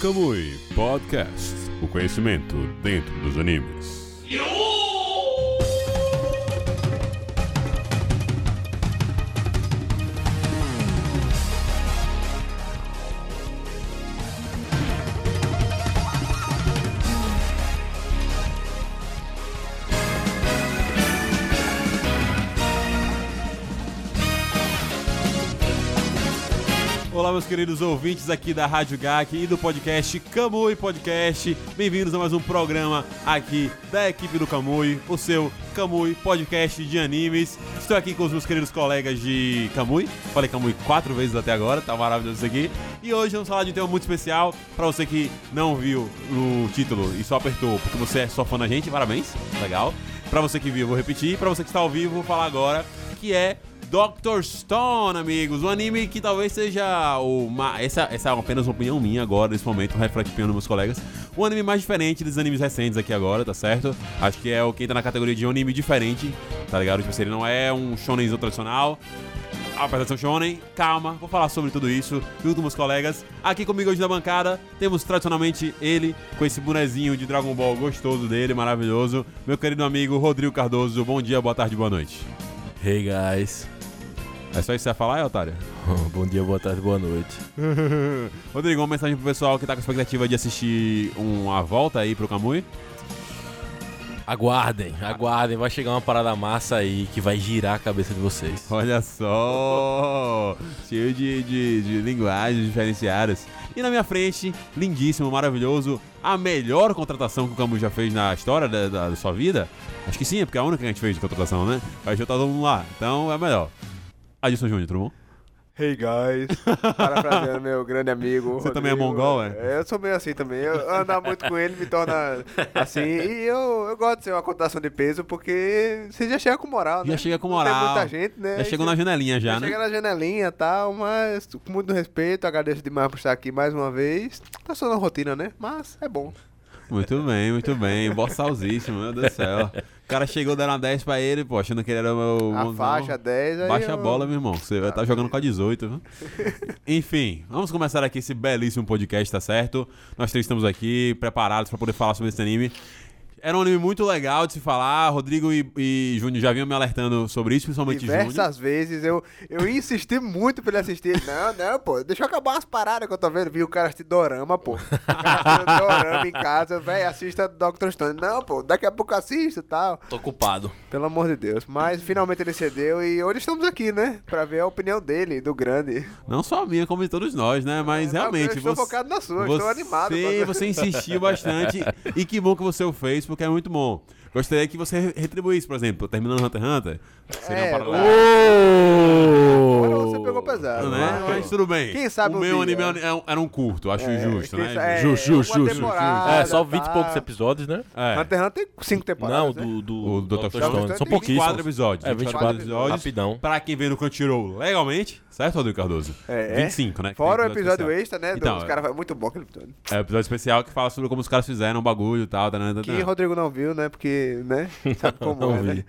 Kamui Podcast. O conhecimento dentro dos animes. Meus queridos ouvintes aqui da Rádio GAC e do podcast Kamui Podcast. Bem-vindos a mais um programa aqui da equipe do Kamui, o seu Kamui Podcast de animes. Estou aqui com os meus queridos colegas de Kamui. Falei Kamui quatro vezes até agora, tá maravilhoso isso aqui. E hoje vamos falar de um tema muito especial para você que não viu o título e só apertou porque você é só fã da gente, parabéns, legal. Para você que viu, vou repetir. Para você que está ao vivo, vou falar agora que é Doctor Stone, amigos. Um anime que talvez seja o. ma- Essa, essa é apenas uma opinião minha agora, nesse momento, dos meus colegas. O anime mais diferente dos animes recentes aqui agora, tá certo? Acho que é o que entra na categoria de um anime diferente, tá ligado? Tipo assim, ele não é um shonenzão tradicional. Apesar de ser um shonen, calma, vou falar sobre tudo isso junto com meus colegas. Aqui comigo hoje na bancada, temos tradicionalmente ele, com esse bonezinho de Dragon Ball gostoso dele, maravilhoso. Meu querido amigo Rodrigo Cardoso, bom dia, boa tarde, boa noite. Hey guys, É só isso que você vai falar, é, otário? bom dia, boa tarde, boa noite. Rodrigo, uma mensagem pro pessoal que tá com expectativa de assistir uma volta aí pro Kamui. Aguardem, aguardem, vai chegar uma parada massa aí que vai girar a cabeça de vocês. Olha só! Cheio de, de, de linguagens diferenciadas. E na minha frente, lindíssimo, maravilhoso, a melhor contratação que o Camus já fez na história da, da- da sua vida. Acho que sim, é porque é a única que a gente fez de contratação, né? Vai já tá todo mundo lá. Então é melhor. Adilson Júnior, tudo bom? Hey guys, parafraseando meu grande amigo. Você também é mongol, é? Eu sou meio assim também. Eu andar muito com ele me torna assim. E eu, eu gosto de ser uma cotação de peso porque você já chega com moral, né? Já chega com Não moral. Tem muita gente, né? Já chegou na janelinha já, já né? Chega na janelinha e tal, mas com muito respeito, agradeço demais por estar aqui mais uma vez. Tá só na rotina, né? Mas é bom. Muito bem, muito bem. Bossalzíssimo, meu Deus do céu. O cara chegou dando uma 10 pra ele, pô, achando que ele era o meu. A faixa 10 aí. Baixa a eu- bola, meu irmão. Você vai estar jogando com a 18, viu? Enfim, vamos começar aqui esse belíssimo podcast, tá certo? Nós três estamos aqui preparados pra poder falar sobre esse anime. Era um anime muito legal de se falar. Rodrigo e, e Júnior já vinham me alertando sobre isso, principalmente Júnior. Diversas vezes eu, eu insisti muito pra ele assistir. Não, não, pô, deixa eu acabar umas paradas que eu tô vendo. Vi o cara assistir Dorama, pô. O cara assistindo Dorama em casa, velho, assista Dr. Stone. Não, pô, daqui a pouco assisto e tal. Tô ocupado. Pelo amor de Deus. Mas finalmente ele cedeu e hoje estamos aqui, né? Pra ver a opinião dele, do grande. Não só a minha, como de todos nós, né? Mas É, Não, realmente. eu estou você, focado na sua, você, estou animado. pra- Você insistiu bastante. e que bom que você o fez, porque é muito bom. Gostaria que você re- retribuísse, por exemplo, terminando Hunter x Hunter. Seria É, uma parada lá- pesado. né? Mas tudo bem. Quem sabe o um meu dia. anime era um- era um curto, acho É, justo, né? sa- é, Justo, justo, justo, É, só 20 e tá. poucos episódios, né? É. Hunter x Hunter tem cinco temporadas. Não, né? do, do, O Dr. Dr. Stone. Stone. São Tem 24 pouquíssimos. episódios. É, 24 episódios. Rapidão. Pra quem vê no Crunchyroll legalmente, certo, Rodrigo Cardoso? É, 25, né? Fora o episódio especial. extra, né? Então, dos caras. É muito bom aquele episódio. É o episódio especial que fala sobre como os caras fizeram o bagulho e tal. Tá, tá, tá, Que. Rodrigo não viu, né? Porque, né? Sabe como Não é, vi. né?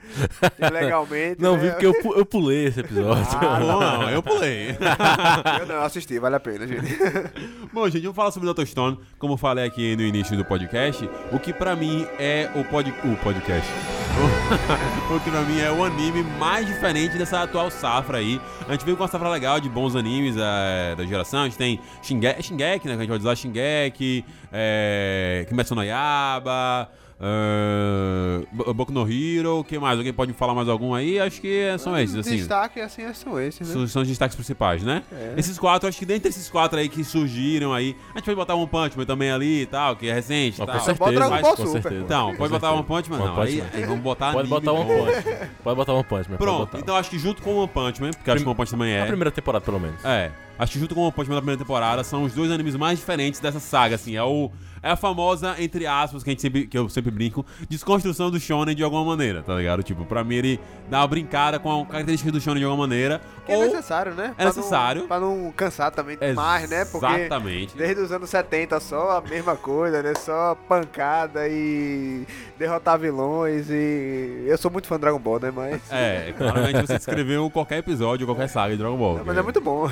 Ilegalmente. Não né? vi porque eu, pu- eu pulei esse episódio. Ah, não, eu pulei. Eu não assisti, vale a pena, gente. Bom, gente, vamos falar sobre o Dr. Stone, como eu falei aqui no início do podcast, o que pra mim é o, pod... o podcast. o que pra mim é o anime mais diferente dessa atual safra aí. A gente veio com uma safra legal de bons animes é, da geração. A gente tem Shinge... é Shingeki, né? Que a gente vai usar Shingeki, é... Kimetsu no Yaba, é... Bo- Boku no Hero, o que mais? Alguém pode me falar mais algum aí? Acho que são esses, assim. Destaque, assim, são esses, né? São são os destaques principais, né? É. Esses quatro, acho que dentre esses quatro aí que surgiram aí, a gente pode botar um Punch Man também ali e tal, que é recente tal. com certeza, Ball com Super. certeza. Então, Com pode botar certeza. um Punch Man? One Não, Punch aí, Man. aí vamos botar Pode botar um bom. punch. Pode botar um punch, mas pode Pronto, então acho que junto com o One Punch Man, porque acho que o One Punch também A é. primeira temporada, pelo menos. É, acho que junto com o One Punch Man da primeira temporada são os dois animes mais diferentes dessa saga, assim. É o. É a famosa, entre aspas, que, a gente sempre, que eu sempre brinco, desconstrução do Shonen de alguma maneira, tá ligado? Tipo, pra mim ele dá uma brincada com a característica do Shonen de alguma maneira. Que é necessário, né? Pra não- necessário. Pra não cansar também demais, né? Porque Exatamente. desde os anos 70 só a mesma coisa, né? Só pancada e derrotar vilões e... Eu sou muito fã de Dragon Ball, né? Mas... É, claramente você descreveu qualquer episódio, qualquer saga de Dragon Ball. Mas é muito bom.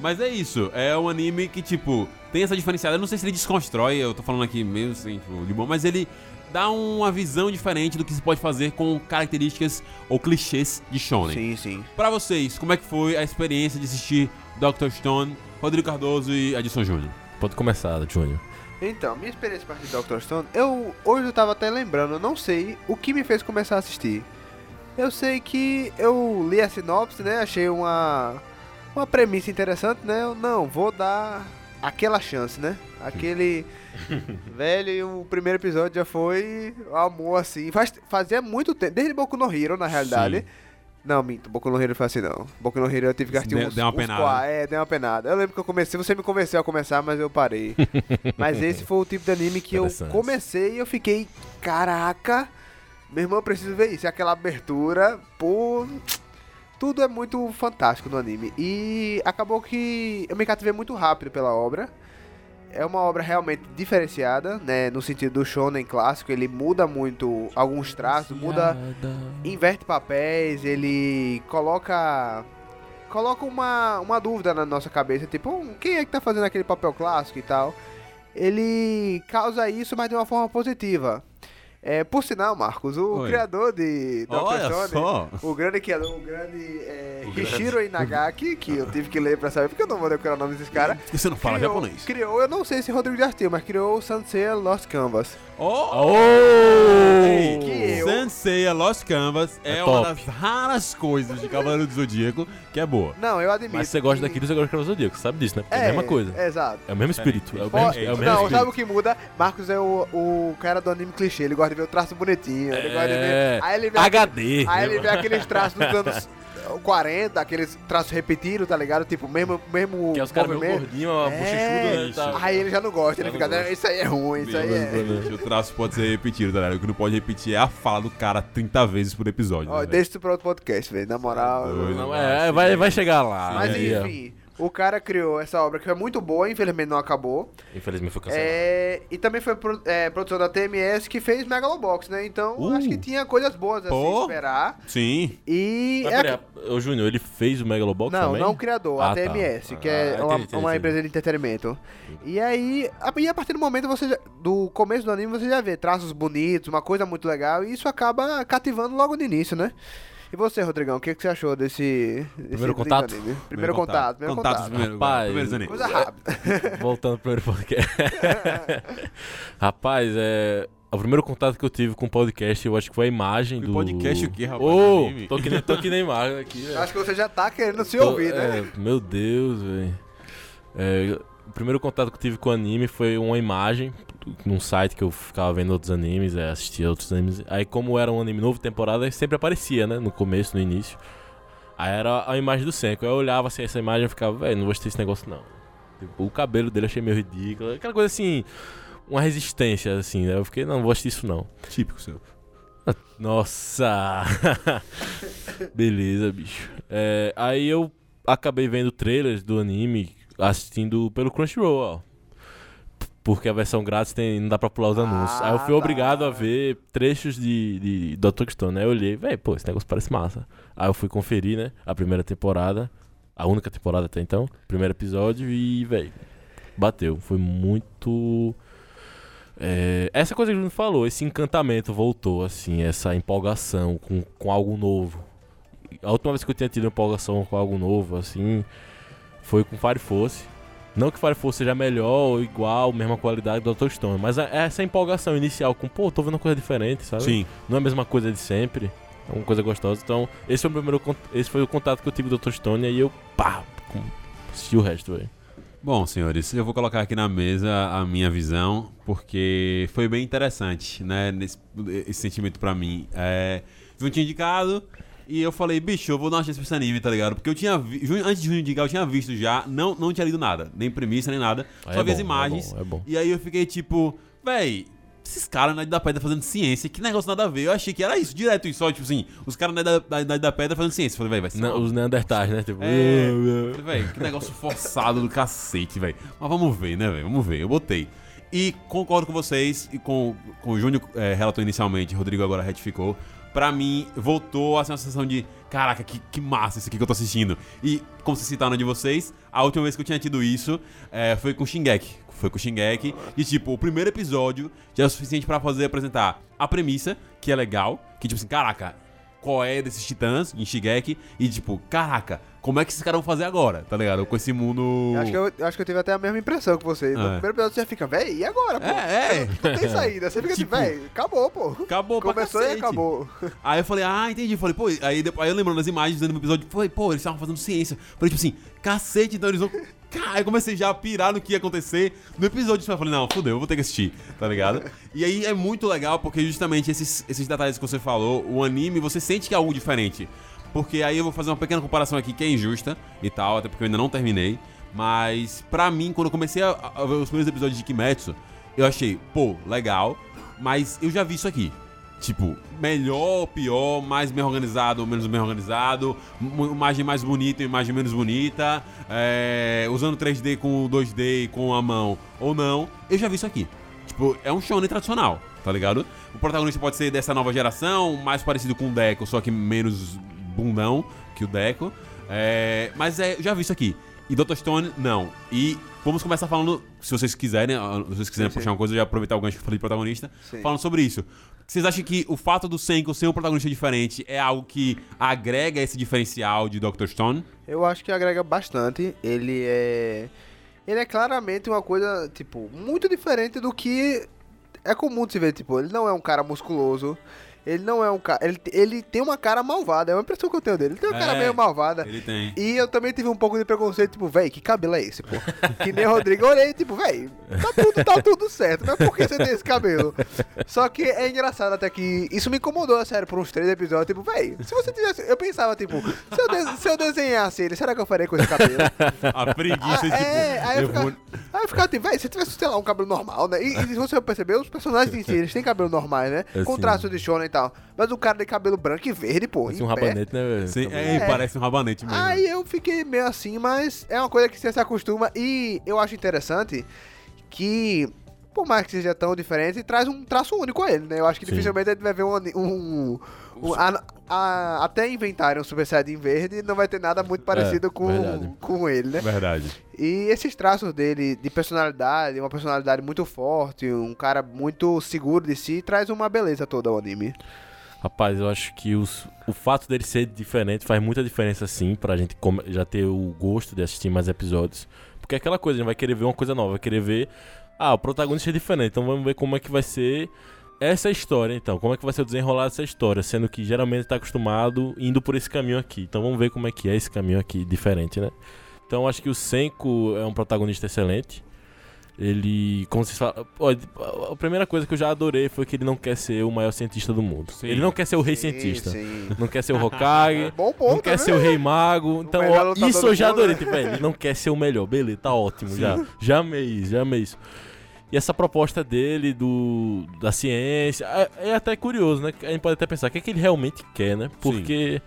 Mas é isso, é um anime que, tipo, tem essa diferenciada. Eu não sei se ele desconstrói, eu tô falando aqui meio assim, tipo, de bom, mas ele dá uma visão diferente do que se pode fazer com características ou clichês de shonen. Sim, sim. Pra vocês, como é que foi a experiência de assistir Dr. Stone, Rodrigo Cardoso e Adson Júnior? Pode começar, Júnior. Então, minha experiência com de Dr. Stone, eu hoje eu tava até lembrando, eu não sei o que me fez começar a assistir. Eu sei que eu li a sinopse, né? Achei uma uma premissa interessante, né? Eu não vou dar aquela chance, né? Aquele velho o primeiro episódio já foi amor assim. Faz, fazia muito tempo, desde Boku no Hero, na realidade. Sim. Não, minto, Boku no Hero foi assim não. Boku no Hero eu tive que assistir Deu- uns, deu uma uns penada. qua- É, deu uma penada. Eu lembro que eu comecei, você me convenceu a começar, mas eu parei. mas esse foi o tipo de anime que eu comecei e eu fiquei, caraca, meu irmão, eu preciso ver isso. Aquela abertura, pô, tudo é muito fantástico no anime. E acabou que eu me cativei muito rápido pela obra. É uma obra realmente diferenciada, né? No sentido do shonen clássico, ele muda muito alguns traços, muda inverte papéis, ele coloca coloca uma, uma dúvida na nossa cabeça, tipo, "Hum, quem é que tá fazendo aquele papel clássico e tal? Ele causa isso, mas de uma forma positiva. É, por sinal, Marcos, o Oi. criador de Dr. Olha só. o grande criador, o grande é, O grande. Hishiro Inagaki, que eu tive que ler pra saber, porque eu não vou decorar o nome desses caras. Porque você não fala criou, japonês. Criou, eu não sei se Rodrigo já assistiu, mas criou o Sansei Lost Canvas. Oh! Oh! Que eu- Sensei Lost Canvas é, É uma das raras coisas de Cavaleiro do Zodíaco que é boa. Não, eu admito. Mas você gosta que- daquilo, você gosta do Zodíaco, sabe disso, né? Porque é, a mesma coisa. É, exato. É o mesmo espírito. É o mesmo, é o mesmo não, espírito. sabe o que muda? Marcos é o, o cara do anime clichê, ele gosta de ver o traço bonitinho, ele gosta de ver. É, Aí ele vê, HD. aí ele vê aqueles traços dos anos 40, aqueles traços repetidos, tá ligado? Tipo, mesmo, mesmo Que é os caras meio gordinhos, uma bochechuda, né? tal. Aí ele já não gosta, ele Já fica, não "Não, gosta. isso aí é ruim, isso aí é. O traço pode ser repetido, tá ligado? O que não pode repetir é a fala do cara 30 vezes por episódio. Ó, né, deixa isso pra outro podcast, velho, na moral. Doido. Não, é, vai, vai chegar lá. Mas enfim, o cara criou essa obra que foi muito boa, infelizmente não acabou. Infelizmente foi cancelado. É, e também foi pro- é, produção da TMS que fez Megalobox, né? Então Uh. acho que tinha coisas boas assim Pô. esperar. Sim. E. Mas é- peraí, o Júnior, ele fez o Megalobox não, também? não o criador, a Ah, tá. TMS, que Ah, é uma, entendi, uma entendi. empresa de entretenimento. E aí, a, e a partir do momento você já- do começo do anime você já vê traços bonitos, uma coisa muito legal, e isso acaba cativando logo no início, né? E você, Rodrigão, o que, que você achou desse, desse Primeiro contato? anime? Primeiro contato, primeiro Contatos contato. primeiro, Rapaz, primeiros animes. Coisa rápida. Voltando pro primeiro podcast. rapaz, é. O primeiro contato que eu tive com o podcast, eu acho que foi a imagem Que do. podcast o quê, rapaz? Ô, Anime? tô que nem, tô que nem Mago aqui, velho. Acho que você já tá querendo se Tô- ouvir, né? é, meu Deus, velho. É, o primeiro contato que eu tive com o anime foi uma imagem num site que eu ficava vendo outros animes, é, assistia outros animes. Aí, como era um anime novo, temporada, sempre aparecia, né? No começo, no início. Aí era a imagem do Senko. Eu olhava assim, essa imagem e ficava, velho, não vou assistir esse negócio não. Tipo, o cabelo dele achei meio ridículo. Aquela coisa assim, uma resistência, assim, né? Eu fiquei, não, não vou assistir isso não. Típico seu. Nossa! Beleza, bicho. É, aí eu acabei vendo trailers do anime assistindo pelo Crunchyroll, ó. Porque a versão grátis tem, não dá pra pular os Ah, anúncios. Aí eu fui tá. obrigado a ver trechos de, de Dr. Stone. Aí eu olhei, velho, pô, esse negócio parece massa. Aí eu fui conferir, né? A primeira temporada. A única temporada até então. Primeiro episódio e, velho, bateu. Foi muito. É, essa coisa que o Bruno falou, esse encantamento voltou, assim, essa empolgação com, com algo novo. A última vez que eu tinha tido empolgação com algo novo, assim, foi com Fire Force. Não que Fire Force seja melhor ou igual, mesma qualidade do Dr. Stone, mas é essa empolgação inicial com, pô, tô vendo uma coisa diferente, sabe? Sim. Não é a mesma coisa de sempre, é uma coisa gostosa. Então, esse foi o primeiro, esse foi o contato que eu tive com o Dr. Stone, e aí eu, pá, assisti o resto, velho. Bom, senhores, eu vou colocar aqui na mesa a minha visão, porque foi bem interessante, né? Nesse, esse sentimento pra mim. É, eu tinha indicado e eu falei, bicho, eu vou dar uma chance pra esse anime, tá ligado? Porque eu tinha vi, antes de Junho indicar, eu tinha visto já, não, não tinha lido nada, nem premissa, nem nada, só é vi as bom, imagens. É bom, é bom. E aí eu fiquei tipo, véi, esses caras na Idade da Pedra fazendo ciência, que negócio nada a ver. Eu achei que era isso, direto isso, só, tipo assim, os caras na Idade da, da Pedra fazendo ciência. Eu falei, véi, vai ser. Não, os Neandertais, né? Tipo, é, Véi, que negócio forçado do cacete, velho. Mas vamos ver, né, velho? Vamos ver. Eu botei. E concordo com vocês e com, com o Júnior é, relatou inicialmente, Rodrigo agora retificou. Pra mim, voltou a sensação de caraca, que, que massa isso aqui que eu tô assistindo. E, como vocês citaram de vocês, a última vez que eu tinha tido isso é, foi com Shingeki. Foi com Shingeki. E, tipo, o primeiro episódio já é o suficiente pra fazer apresentar a premissa, que é legal, que, tipo assim, caraca, qual é desses titãs em Shigeki e tipo, caraca, como é que esses caras vão fazer agora, tá ligado? Com esse mundo. Eu acho, que eu, acho que eu tive até a mesma impressão que você. No É. primeiro episódio você já fica, véi, e agora, pô? É, é. Não tem saída. Você fica Tipo, assim, véi, acabou, pô. Acabou Começou e acabou. Aí eu falei, ah, entendi. Falei, pô, aí, depois, aí eu lembrando das imagens dentro do episódio, falei, pô, eles estavam fazendo ciência. Falei, tipo assim, cacete, então eles vão. Cara, eu comecei já a pirar no que ia acontecer no episódio. Eu falei, não, fudeu, eu vou ter que assistir, tá ligado? E aí é muito legal porque justamente esses, esses detalhes que você falou, o anime, você sente que é algo diferente. Porque aí eu vou fazer uma pequena comparação aqui que é injusta e tal, até porque eu ainda não terminei. Mas pra mim, quando eu comecei a, a ver os primeiros episódios de Kimetsu, eu achei, pô, legal, mas eu já vi isso aqui. Tipo, melhor, pior, mais bem organizado ou menos bem organizado, imagem mais bonita, imagem menos bonita, é, usando 3D com 2D com a mão ou não. Eu já vi isso aqui. Tipo, é um shonen tradicional, tá ligado? O protagonista pode ser dessa nova geração, mais parecido com o Deco, só que menos bundão que o Deco. É, mas é, já vi isso aqui. E Dr. Stone, não. E vamos começar falando, se vocês quiserem, ah, se vocês quiserem Sim, sim. puxar uma coisa, já aproveitar o gancho que eu falei de protagonista, Sim. falando sobre isso. Vocês acham que o fato do Senko ser um protagonista diferente é algo que agrega esse diferencial de Dr. Stone? Eu acho que agrega bastante. Ele é. Ele é claramente uma coisa, tipo, muito diferente do que é comum de se ver. Tipo, ele não é um cara musculoso. Ele não é um cara. Ele, ele tem uma cara malvada. É uma impressão que eu tenho dele. Ele tem uma cara É, meio malvada. Ele tem. E eu também tive um pouco de preconceito, tipo, véi, que cabelo é esse, pô? Que nem o Rodrigo. Eu olhei, tipo, véi, tá tudo, tá tudo certo, mas por que você tem esse cabelo? Só que é engraçado até que isso me incomodou, a sério, por uns três episódios. Tipo, véi, se você tivesse. Eu pensava, tipo, se eu, de- se eu desenhasse ele, será que eu faria com esse cabelo? A preguiça, Ah, tipo. é, aí eu, eu ficava, vou- aí eu ficava tipo, véi, se tivesse, sei lá, um cabelo normal, né? E, e se você perceber, os personagens em si, eles têm cabelo normais, né? É, Com traço de shonen tal. Mas o cara tem cabelo branco e verde, pô. Parece em um pé. rabanete, né, velho? Sim, é, É. parece um rabanete mesmo. Aí eu fiquei meio assim, mas é uma coisa que você se acostuma e eu acho interessante que, por mais que seja tão diferente, traz um traço único a ele, né? Eu acho que Sim. dificilmente a gente vai ver um. um, um- a- a- até inventarem um Super Saiyajin verde, não vai ter nada muito parecido com, verdade. com ele, né? Verdade. E esses traços dele de personalidade, uma personalidade muito forte, um cara muito seguro de si, traz uma beleza toda ao anime. Rapaz, eu acho que os- o fato dele ser diferente faz muita diferença sim pra gente já ter o gosto de assistir mais episódios. Porque é aquela coisa, a gente vai querer ver uma coisa nova, vai querer ver. Ah, o protagonista é diferente, então vamos ver como é que vai ser essa história, então. Como é que vai ser o desenrolar dessa história, sendo que geralmente tá acostumado indo por esse caminho aqui. Então vamos ver como é que é esse caminho aqui diferente, né? Então eu acho que o Senko é um protagonista excelente. Ele, como vocês falam, a primeira coisa que eu já adorei foi que ele não quer ser o maior cientista do mundo. Sim. Ele não quer ser o rei Sim, cientista. sim. Não quer ser o Hokage. Bom ponto, não quer né? ser o rei mago. Então, ó, isso eu já mundo, adorei. né? Tipo, velho, ele não quer ser o melhor. Beleza, tá ótimo. Já, já amei isso, já amei isso. E essa proposta dele do da ciência é, é até curioso, né? A gente pode até pensar o que, é que ele realmente quer, né? Porque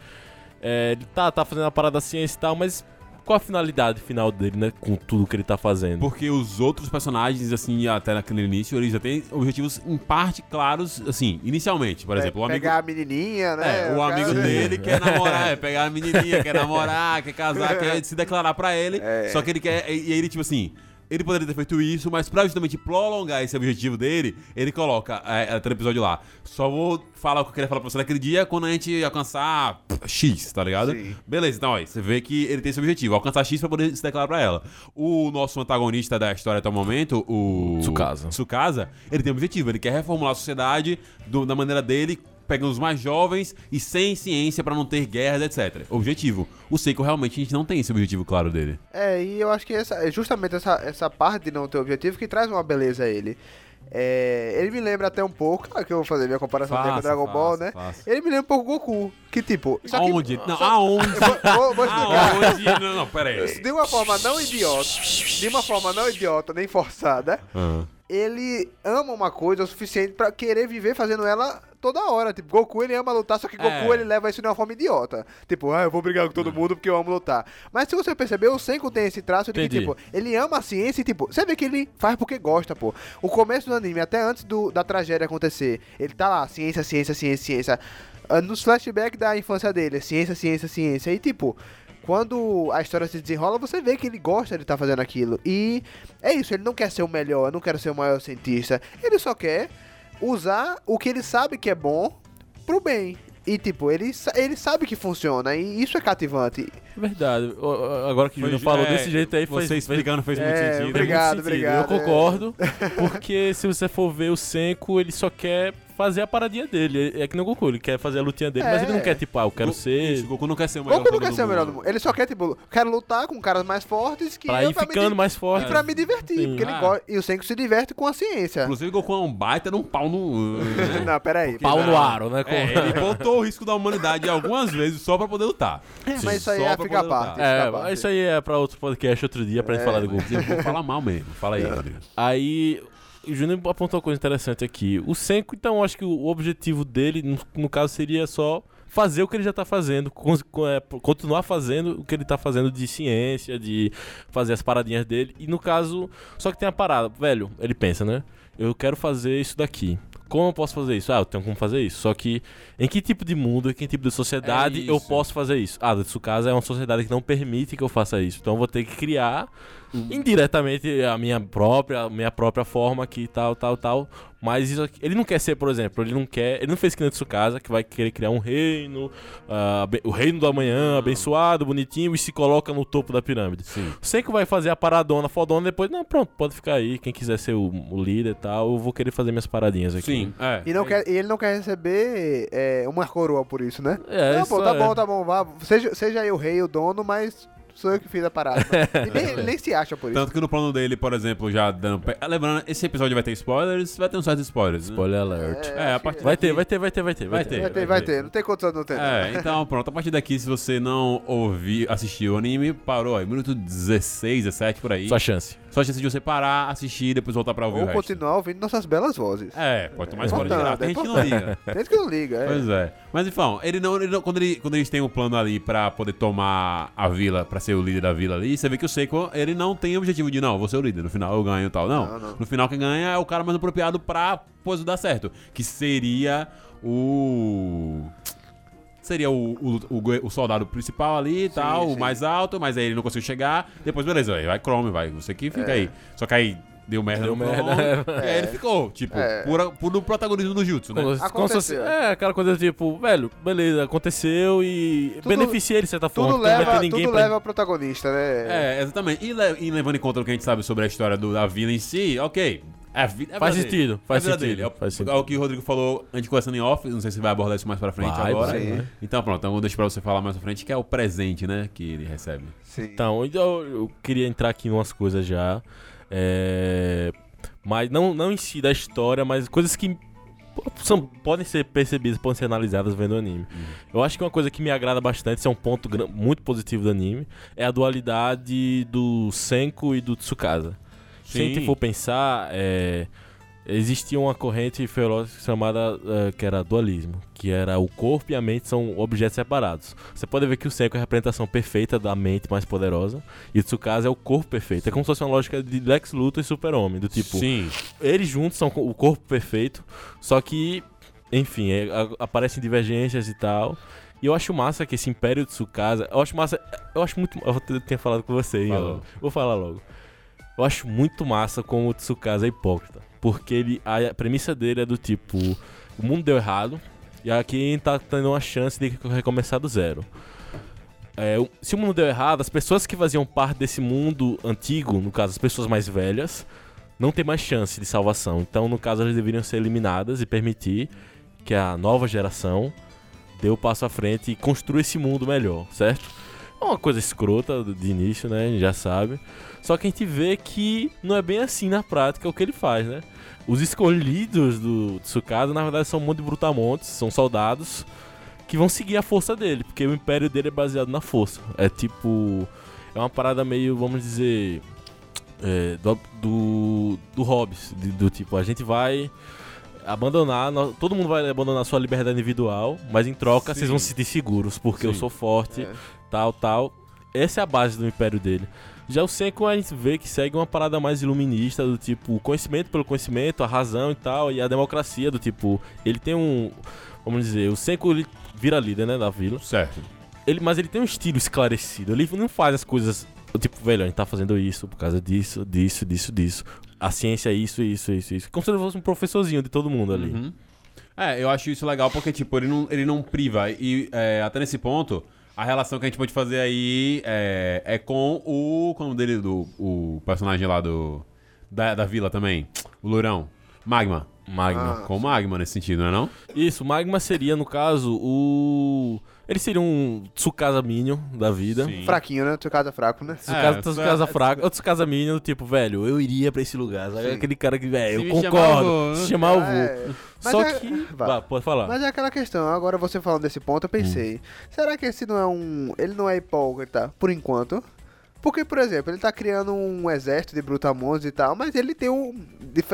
é, ele tá, tá fazendo a parada da ciência e tal, mas qual a finalidade final dele, né? Com tudo que ele tá fazendo. Porque os outros personagens, assim, até naquele início, eles já têm objetivos em parte claros, assim, inicialmente. Por Pe- exemplo, o amigo. Pegar a menininha, né? É, o cara- amigo dele quer namorar, é pegar a menininha, quer namorar, quer casar, quer se declarar pra ele. É. Só que ele quer. E e aí ele, tipo assim. Ele poderia ter feito isso, mas pra justamente prolongar esse objetivo dele, ele coloca é, até o episódio lá. Só vou falar o que eu queria falar pra você naquele dia quando a gente alcançar X, tá ligado? Sim. Beleza, então aí, você vê que ele tem esse objetivo, alcançar X pra poder se declarar pra ela. O nosso antagonista da história até o momento, o. Tsukasa. Tsukasa, ele tem um objetivo, ele quer reformular a sociedade do- da maneira dele, pegando os mais jovens e sem ciência pra não ter guerras, etc. Objetivo. O Seiko realmente a gente não tem esse objetivo claro dele. É, e eu acho que essa, é justamente essa, essa parte de não ter objetivo que traz uma beleza a ele. É, ele me lembra até um pouco, claro que eu vou fazer minha comparação dele com o Faça, Dragon Ball, faça, né? faça. Ele me lembra um pouco o Goku, que tipo... só que- Aonde? Não, só- aonde? Eu vou, vou, explicar. Aonde? Não, não, pera aí. De uma forma não idiota, de uma forma não idiota nem forçada, Ah. ele ama uma coisa o suficiente pra querer viver fazendo ela toda hora. Tipo, Goku ele ama lutar, só que Goku É. ele leva isso de uma forma idiota. Tipo, ah, eu vou brigar com todo mundo porque eu amo lutar. Mas se você perceber, o Senku tem esse traço de que, Entendi. tipo, ele ama a ciência e, tipo, você vê que ele faz porque gosta, pô. O começo do anime, até antes do, da tragédia acontecer, ele tá lá, ciência, ciência, ciência, ciência. Ah, Nos flashbacks da infância dele, ciência, ciência, ciência. E, tipo, quando a história se desenrola, você vê que ele gosta de estar fazendo aquilo. E é isso, ele não quer ser o melhor, não quer ser o maior cientista. Ele só quer usar o que ele sabe que é bom pro bem. E, tipo, ele, ele sabe que funciona. E isso é cativante. Verdade. Agora que o Júnior falou é, desse jeito aí, foi Você explicando fez muito É, sentido. Fez muito Obrigado, sentido. obrigado, Eu é. concordo, porque se você for ver o Senko, ele só quer fazer a paradinha dele. É que nem o Goku, ele quer fazer a lutinha dele, mas É. ele não quer, tipo, ah, eu quero Go- ser. Isso, Goku não quer ser o melhor Goku não quer ser o melhor do mundo. Ele só quer, tipo, quero lutar com caras mais fortes que Pra eu ir me ficando mais E forte. pra me divertir, Sim. porque ele Ah. gosta. E o Senko se diverte com a ciência. Inclusive, Goku é um baita de um pau no. Não, peraí. Pau no aro, né? Com- É, ele botou o risco da humanidade algumas vezes só pra poder lutar. É, mas isso aí Só é pra fica a poder lutar. parte. fica a É, isso aí é pra outro podcast outro dia pra gente falar do Goku. Eu vou falar mal mesmo. Fala aí, Rodrigo. Aí o Júnior apontou uma coisa interessante aqui. O Senko, então, acho que o objetivo dele, no, no caso, seria só fazer o que ele já tá fazendo, é, continuar fazendo o que ele tá fazendo de ciência, de fazer as paradinhas dele. E no caso, só que tem a parada, velho, ele pensa, né? Eu quero fazer isso daqui. Como eu posso fazer isso? Ah, eu tenho como fazer isso. Só que em que tipo de mundo, em que tipo de sociedade É eu posso fazer isso? Ah, nesse caso é uma sociedade que não permite que eu faça isso. Então eu vou ter que criar indiretamente a minha própria, a minha própria forma aqui, tal, tal, tal. Mas isso aqui, ele não quer ser, por exemplo, ele não quer, ele não fez que nem casa que vai querer criar um reino, ah, abe- o reino do amanhã, abençoado, bonitinho, e se coloca no topo da pirâmide. Sim. Sei que vai fazer a paradona, fodona, depois, não, pronto, pode ficar aí, quem quiser ser o, o líder e tal, eu vou querer fazer minhas paradinhas aqui. Sim, é. E, não quer, e ele não quer receber é, uma coroa por isso, né? É, não, isso pô, tá é. bom, tá bom, vá. Seja, seja aí o rei, o dono, mas sou eu que fiz a parada. E nem, ele nem se acha por isso. Tanto que no plano dele, por exemplo, já dando. pe- Lembrando, esse episódio vai ter spoilers, vai ter uns certos spoilers. né? Spoiler alert. É, a acho partir Vai ter, daqui- vai ter, vai ter, vai ter. Vai ter. Vai ter, vai ter. Não tem condição de não ter. É, então pronto, a partir daqui, se você não ouvir, assistir o anime, parou aí, minuto 16, 17 por aí. Sua chance. Só a chance de você parar, assistir e depois voltar pra ouvir Ou o resto. continuar ouvindo nossas belas vozes. É, pode tomar spoiler de graça, é gente não liga. Tem gente que não liga, é. Pois é. Mas então, ele não, ele não- quando, ele- quando eles têm um plano ali pra poder tomar a vila, pra ser o líder da vila ali, você vê que o Seiko, ele não tem o objetivo de, não, vou ser o líder, no final eu ganho e tal. Não, Não, não. no final quem ganha é o cara mais apropriado pra coisa dar certo. Que seria o... Seria o, o, o- o soldado principal ali e tal, sim. o mais alto, mas aí ele não conseguiu chegar. Depois, beleza, aí vai Chrome, vai, você que fica É. aí. Só que aí deu merda Deu no merda, Chrome, é. e aí ele ficou, tipo, É. pura, puro protagonismo do Jutsu, né? Aconteceu. é, aquela coisa tipo, velho, beleza, aconteceu e Tudo- beneficia ele de certa forma. Tudo porque não vai leva, ter ninguém tudo pra- leva ao protagonista, né? É, exatamente. E, le- e levando em conta o que a gente sabe sobre a história do, da vila em si, ok. É é a Faz sentido, faz É sentido. É o- faz sentido. É o que o Rodrigo falou antes de conversando em off, não sei se vai abordar isso mais pra frente Vai, agora. vai. Então pronto, então eu deixar pra você falar mais pra frente, que é o presente, né, que ele recebe. Sim. Então, eu, eu queria entrar aqui em umas coisas já. é, Mas não, não em si da história, mas coisas que são, podem ser percebidas, podem ser analisadas vendo o anime. Eu acho que uma coisa que me agrada bastante, isso é um ponto muito positivo do anime, é a dualidade do Senko e do Tsukasa. Se a Sim. gente for pensar, é, existia uma corrente filosófica chamada é, que era dualismo, que era o corpo e a mente são objetos separados. Você pode ver que o Senko é a representação perfeita da mente mais poderosa e o Tsukasa é o corpo perfeito. É como se fosse uma lógica de Lex Luthor e Super-Homem, do tipo, Sim. eles juntos são o corpo perfeito, só que, enfim, é, a- aparecem divergências e tal. E eu acho massa que esse Império de Tsukasa. Eu acho massa. Eu acho muito. Eu tinha falado com você, hein? Vou falar logo. Eu acho muito massa como o Tsukasa é hipócrita. Porque ele, a premissa dele é do tipo: o mundo deu errado, e aqui tá tendo uma chance de recomeçar do zero. É, se o mundo deu errado, as pessoas que faziam parte desse mundo antigo, no caso as pessoas mais velhas, não tem mais chance de salvação. Então, no caso, elas deveriam ser eliminadas e permitir que a nova geração dê o passo à frente e construa esse mundo melhor, certo? É uma coisa escrota de início, né? A gente já sabe. Só que a gente vê que não é bem assim na prática o que ele faz, né? Os escolhidos do Tsukasa, na verdade, são um monte de brutamontes, são soldados que vão seguir a força dele, porque o império dele é baseado na força. É tipo. É uma parada meio, vamos dizer. é, do, do, do Hobbes, de- do tipo, a gente vai. abandonar, nó- todo mundo vai abandonar sua liberdade individual, mas em troca Sim. vocês vão se sentir seguros, porque eu Sim. sou forte, É. tal, tal. Essa é a base do império dele. Já o Senko a gente vê que segue uma parada mais iluminista, do tipo, o conhecimento pelo conhecimento, a razão e tal, e a democracia, do tipo, ele tem um. Vamos dizer, o Senko ele vira líder, né, da vila. Certo. Ele, mas ele tem um estilo esclarecido. Ele não faz as coisas. Tipo, velho, a gente tá fazendo isso por causa disso, disso, disso, disso. A ciência é isso, isso, isso, isso. Como se ele fosse um professorzinho de todo mundo ali. Uhum. É, eu acho isso legal porque, tipo, ele não, ele não priva. E é, até nesse ponto, a relação que a gente pode fazer aí é, é com o. Como dele, do, o personagem lá do. Da, da vila também. O Lourão. Magma. Magma. Ah. Com o Magma nesse sentido, não é não? Isso, Magma seria, no caso, o. Ele seria um Tsukasa Minion da vida. Sim. Fraquinho, né? É fraco, né? Tsukasa, É, Tsukasa é- fraca. Ou Tsukasa Minion, tipo, velho, eu iria pra esse lugar. Sabe? Aquele cara que, velho, eu concordo. Se chamar, eu vou. Mas Só é- que. Vá. Vá, pode falar. Mas é aquela questão, agora você falando desse ponto, eu pensei, será que esse não é um. Ele não é hipócrita por enquanto? Porque, por exemplo, ele tá criando um exército de brutamontes e tal, mas ele tem um.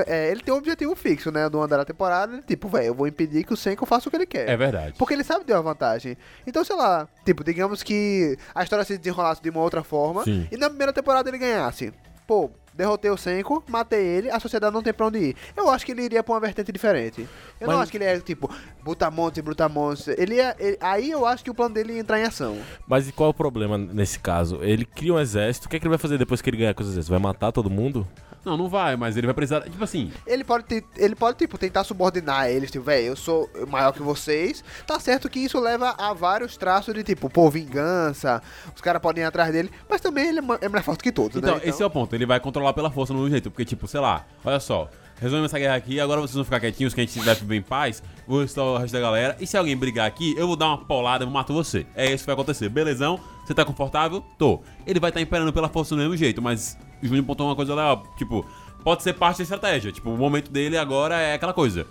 é, ele tem um objetivo fixo, né? Do andar da temporada, ele, tipo, velho, eu vou impedir que o Senko faça o que ele quer. É verdade. Porque ele sabe ter uma vantagem. Então, sei lá, tipo, digamos que a história se desenrolasse de uma outra forma Sim. e na primeira temporada ele ganhasse. Pô, derrotei o Senko, matei ele, a sociedade não tem pra onde ir. Eu acho que ele iria pra uma vertente diferente. Eu não Mas- acho que ele é tipo, Brutamontes Brutamontes. Ele ia. ele- aí eu acho que o plano dele ia entrar em ação. Mas e qual é o problema nesse caso? Ele cria um exército. O que, é que ele vai fazer depois que ele ganhar com os exércitos? Vai matar todo mundo? Não, não vai, mas ele vai precisar. Tipo assim. Ele pode, ter- ele pode tipo, tentar subordinar eles, tipo, velho, eu sou maior que vocês. Tá certo que isso leva a vários traços de tipo, pô, vingança. Os caras podem ir atrás dele, mas também ele é é mais forte que todos, Então, né? esse é o ponto. Ele vai controlar pela força no jeito. Porque, tipo, sei lá, olha só. Resolvemos essa guerra aqui, agora vocês vão ficar quietinhos, que a gente deve viver em paz. Vou estar o resto da galera. E se alguém brigar aqui, eu vou dar uma polada, eu vou matar você. É isso que vai acontecer. Belezão? Você tá confortável? Tô. Ele vai estar imperando pela força do mesmo jeito, mas o Júnior pontou uma coisa legal. Tipo, pode ser parte da estratégia. Tipo, o momento dele agora é aquela coisa.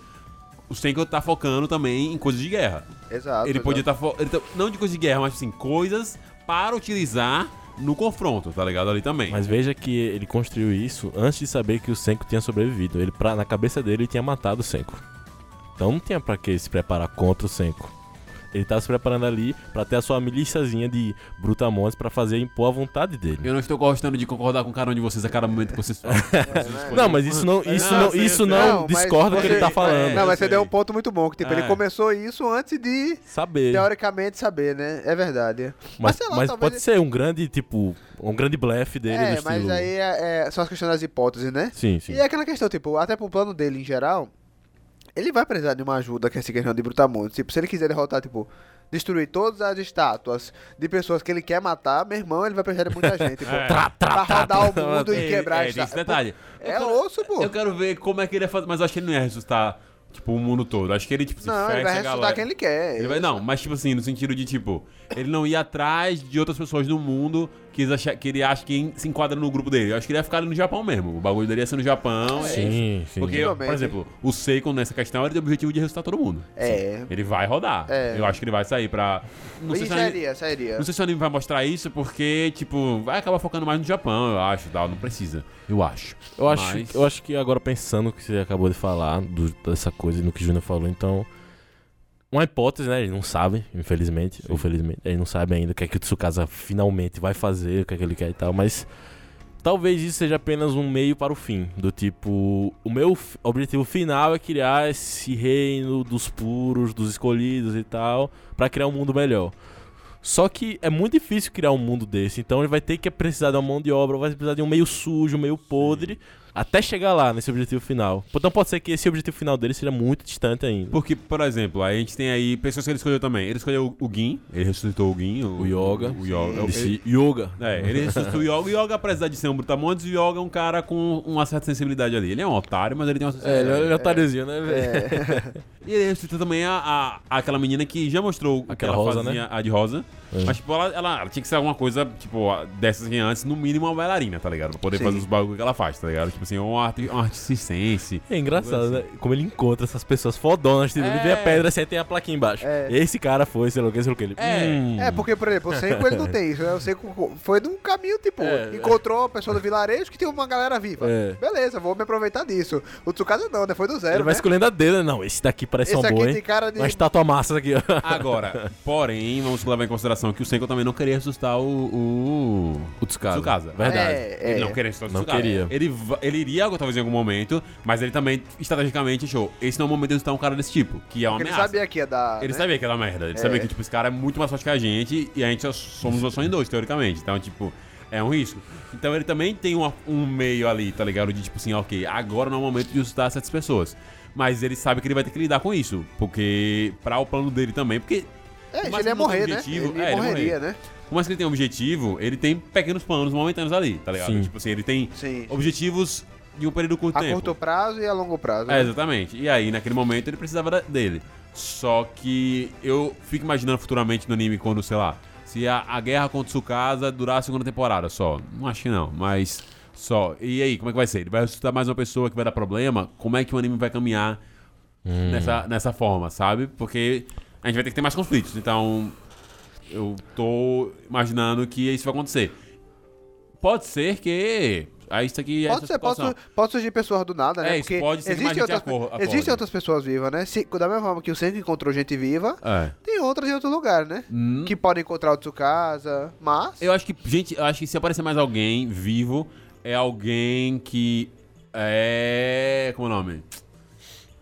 O Senko tá focando também em coisas de guerra. Exato. Ele exato. podia estar. fo- ele tá- não de coisas de guerra, mas assim, coisas para utilizar no confronto, tá ligado? Ali também. Mas veja que ele construiu isso antes de saber que o Senko tinha sobrevivido. Ele, pra, na cabeça dele, ele tinha matado o Senko. Então não tinha pra que se preparar contra o Senko. Ele tava se preparando ali pra ter a sua milíciazinha de brutamontes pra fazer impor a vontade dele. Eu não estou gostando de concordar com cada um de vocês a cada momento que vocês falam. Não, mas isso não, isso Não, não, sei, isso não, mas discorda do que ele tá falando. Não, mas você deu um ponto muito bom, que tipo, É. ele começou isso antes de, Saber. teoricamente, saber, né? É verdade. Mas, sei lá, mas pode ser um grande, tipo, um grande blefe dele É, estilo. mas aí é, é- são as questões das hipóteses, né? Sim, sim. E é aquela questão, tipo, até pro plano dele em geral, ele vai precisar de uma ajuda que é essa questão de Brutamontes. Tipo, se ele quiser derrotar, tipo, destruir todas as estátuas de pessoas que ele quer matar, meu irmão, ele vai precisar de muita gente, pô. É. Pra rodar o mundo e É, quebrar é, tem esse detalhe. É quero- osso, pô. Eu quero ver como é que ele ia fazer, mas eu acho que ele não ia ressuscitar, tipo, o mundo todo. Acho que ele, tipo, se Não, ele vai a ressuscitar galera. quem ele quer. Ele vai, não, mas tipo assim, no sentido de tipo, ele não ia atrás de outras pessoas do mundo que, eles acha- que ele acha que se enquadra no grupo dele. Eu acho que ele ia ficar ali no Japão mesmo. O bagulho dele ia ser no Japão. é. Sim, sim. Porque, por Possivelmente. exemplo, o Seiko nessa questão ele tem o objetivo de ressuscitar todo mundo. É. Ele vai rodar. É. Eu acho que ele vai sair pra. Não sei, se sairia, sairia. não sei se o anime vai mostrar isso, porque, tipo, vai acabar focando mais no Japão, eu acho, tal. Não precisa. Eu acho. Eu acho, Mas- eu acho que agora pensando o que você acabou de falar, do- dessa coisa e no que o Júnior falou, então. Uma hipótese, né? Ele não sabe, infelizmente, ou felizmente. Ele não sabe ainda o que é que o Tsukasa finalmente vai fazer, o que é que ele quer e tal, mas. Talvez isso seja apenas um meio para o fim. Do tipo, o meu objetivo final é criar esse reino dos puros, dos escolhidos e tal, para criar um mundo melhor. Só que é muito difícil criar um mundo desse, então ele vai ter que precisar de uma mão de obra, vai precisar de um meio sujo, meio podre, até chegar lá nesse objetivo final. Então pode ser que esse objetivo final dele seja muito distante ainda. Porque, por exemplo, a gente tem aí pessoas que ele escolheu também. Ele escolheu o Gin, ele ressuscitou o Gin. O Yoga, O, Yoga. ele Ele- se yoga. É, ele ressuscitou o Yoga. O Yoga, apesar de ser um brutamontes, o Yoga é um cara com uma certa sensibilidade ali. Ele é um otário, mas ele tem uma É, ele sensibilidade. é, ele é otáriozinho, né, velho? É. E ele ressuscitou também a, a- aquela menina que já mostrou que Aquela ela rosa, fazia, né? a de rosa. É. Mas, tipo, ela, ela- ela tinha que ser alguma coisa, tipo, dessas aqui antes, no mínimo uma bailarina, tá ligado? Pra poder Sim. fazer os bagulhos que ela faz, tá ligado? Tipo assim, uma arte, uma. É engraçado, Algo né? Como ele encontra essas pessoas fodonas. Tipo, Ele vê a É. pedra assim, aí tem a plaquinha embaixo. É. Esse cara foi, sei lá o que, sei lá o que. Ele, É. hum. É, porque, por exemplo, o Senko ele não tem isso, né? O Senko foi num caminho, tipo, É, encontrou a pessoa do vilarejo que tem uma galera viva. É. Beleza, vou me aproveitar disso. O Tsukasa não, né? Foi do zero, Ele vai né? escolhendo a dele, né? Não, esse daqui parece Esse um aqui bom, tem hein? cara de... Uma estátua massa aqui, ó. Agora, porém, vamos levar em consideração que o Senko também não queria assustar o. o... O Tsukasa. Tsukasa. Verdade. É, Ele é. não queria assustar o Não Tsukasa. queria. Ele, ele iria talvez em algum momento, mas ele também, estrategicamente, achou: esse não é o momento de assustar um cara desse tipo, que é uma Porque ele ameaça. sabia que ia dar. Ele né? sabia que era merda. Ele É. sabia que, tipo, esse cara é muito mais forte que a gente e a gente só somos só em dois, teoricamente. Então, tipo, é um risco. Então ele também tem uma- um meio ali, tá ligado? De tipo assim, ok, agora não é o momento de assustar essas pessoas. Mas ele sabe que ele vai ter que lidar com isso. Porque, pra o plano dele também, porque. É, ele ia morrer, né? objetivo- Ele é, ele morreria, né? Por mais que ele tenha um objetivo, ele tem pequenos planos momentâneos ali, tá ligado? Sim. Tipo assim, ele tem Sim. objetivos de um período curto A tempo. curto prazo e a longo prazo. É, né? exatamente. E aí, naquele momento, ele precisava dele. Só que eu fico imaginando futuramente no anime quando, sei lá, se a, a guerra contra o Tsukasa durar a segunda temporada só. Não acho que não, mas só. E aí, como é que vai ser? Ele vai ressuscitar mais uma pessoa que vai dar problema? Como é que o anime vai caminhar nessa, nessa forma, sabe? Porque a gente vai ter que ter mais conflitos. Então, eu tô imaginando que isso vai acontecer. Pode ser que. Aí isso aqui é Pode essa ser, pode, pode surgir pessoas do nada, né? É, isso pode ser existem outras, existem outras pessoas vivas, né? Se, da mesma forma que o Senko encontrou gente viva, É. tem outras em outro lugar, né? Hum. Que podem encontrar o Tsukasa, mas... Eu acho que, gente, eu acho que se aparecer mais alguém vivo, é alguém que é. Como é o nome?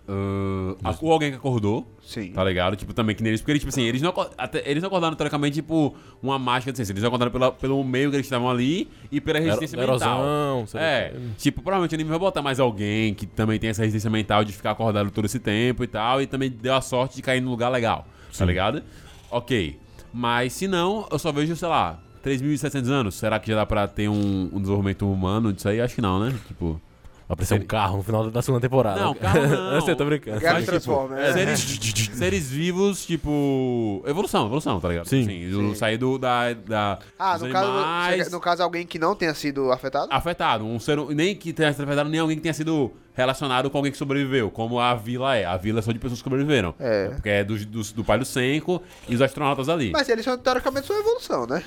Uh, ou alguém que acordou, Sim. tá ligado? Tipo, também que neles. Porque, tipo assim, eles não, até- eles não acordaram, teoricamente, tipo, uma mágica de ciência. Eles acordaram pela, pelo meio que eles estavam ali e pela resistência Ero- mental. erosão, É, o quê. tipo, provavelmente o anime vai botar mais alguém que também tem essa resistência mental de ficar acordado todo esse tempo e tal, e também deu a sorte de cair num lugar legal, tá ligado? Ok. Mas se não, eu só vejo, sei lá, 3.700 anos. Será que já dá pra ter um, um desenvolvimento humano disso aí? Acho que não, né? Tipo. Vai aparecer um carro no final da segunda temporada. Não, carro não. Eu sei, tô brincando. Cara Mas, tipo, é. seres, seres vivos, tipo. Evolução, evolução, tá ligado? Sim. do- Sim. sair do, da, da, Ah, no caso, animais no caso, alguém que não tenha sido afetado? afetado. Um ser, nem que tenha sido afetado, nem alguém que tenha sido relacionado com alguém que sobreviveu, como a vila é. A vila é só de pessoas que sobreviveram. É. Porque é do, do, do pai do Senko e os astronautas ali. Mas eles são, teoricamente, são evolução, né?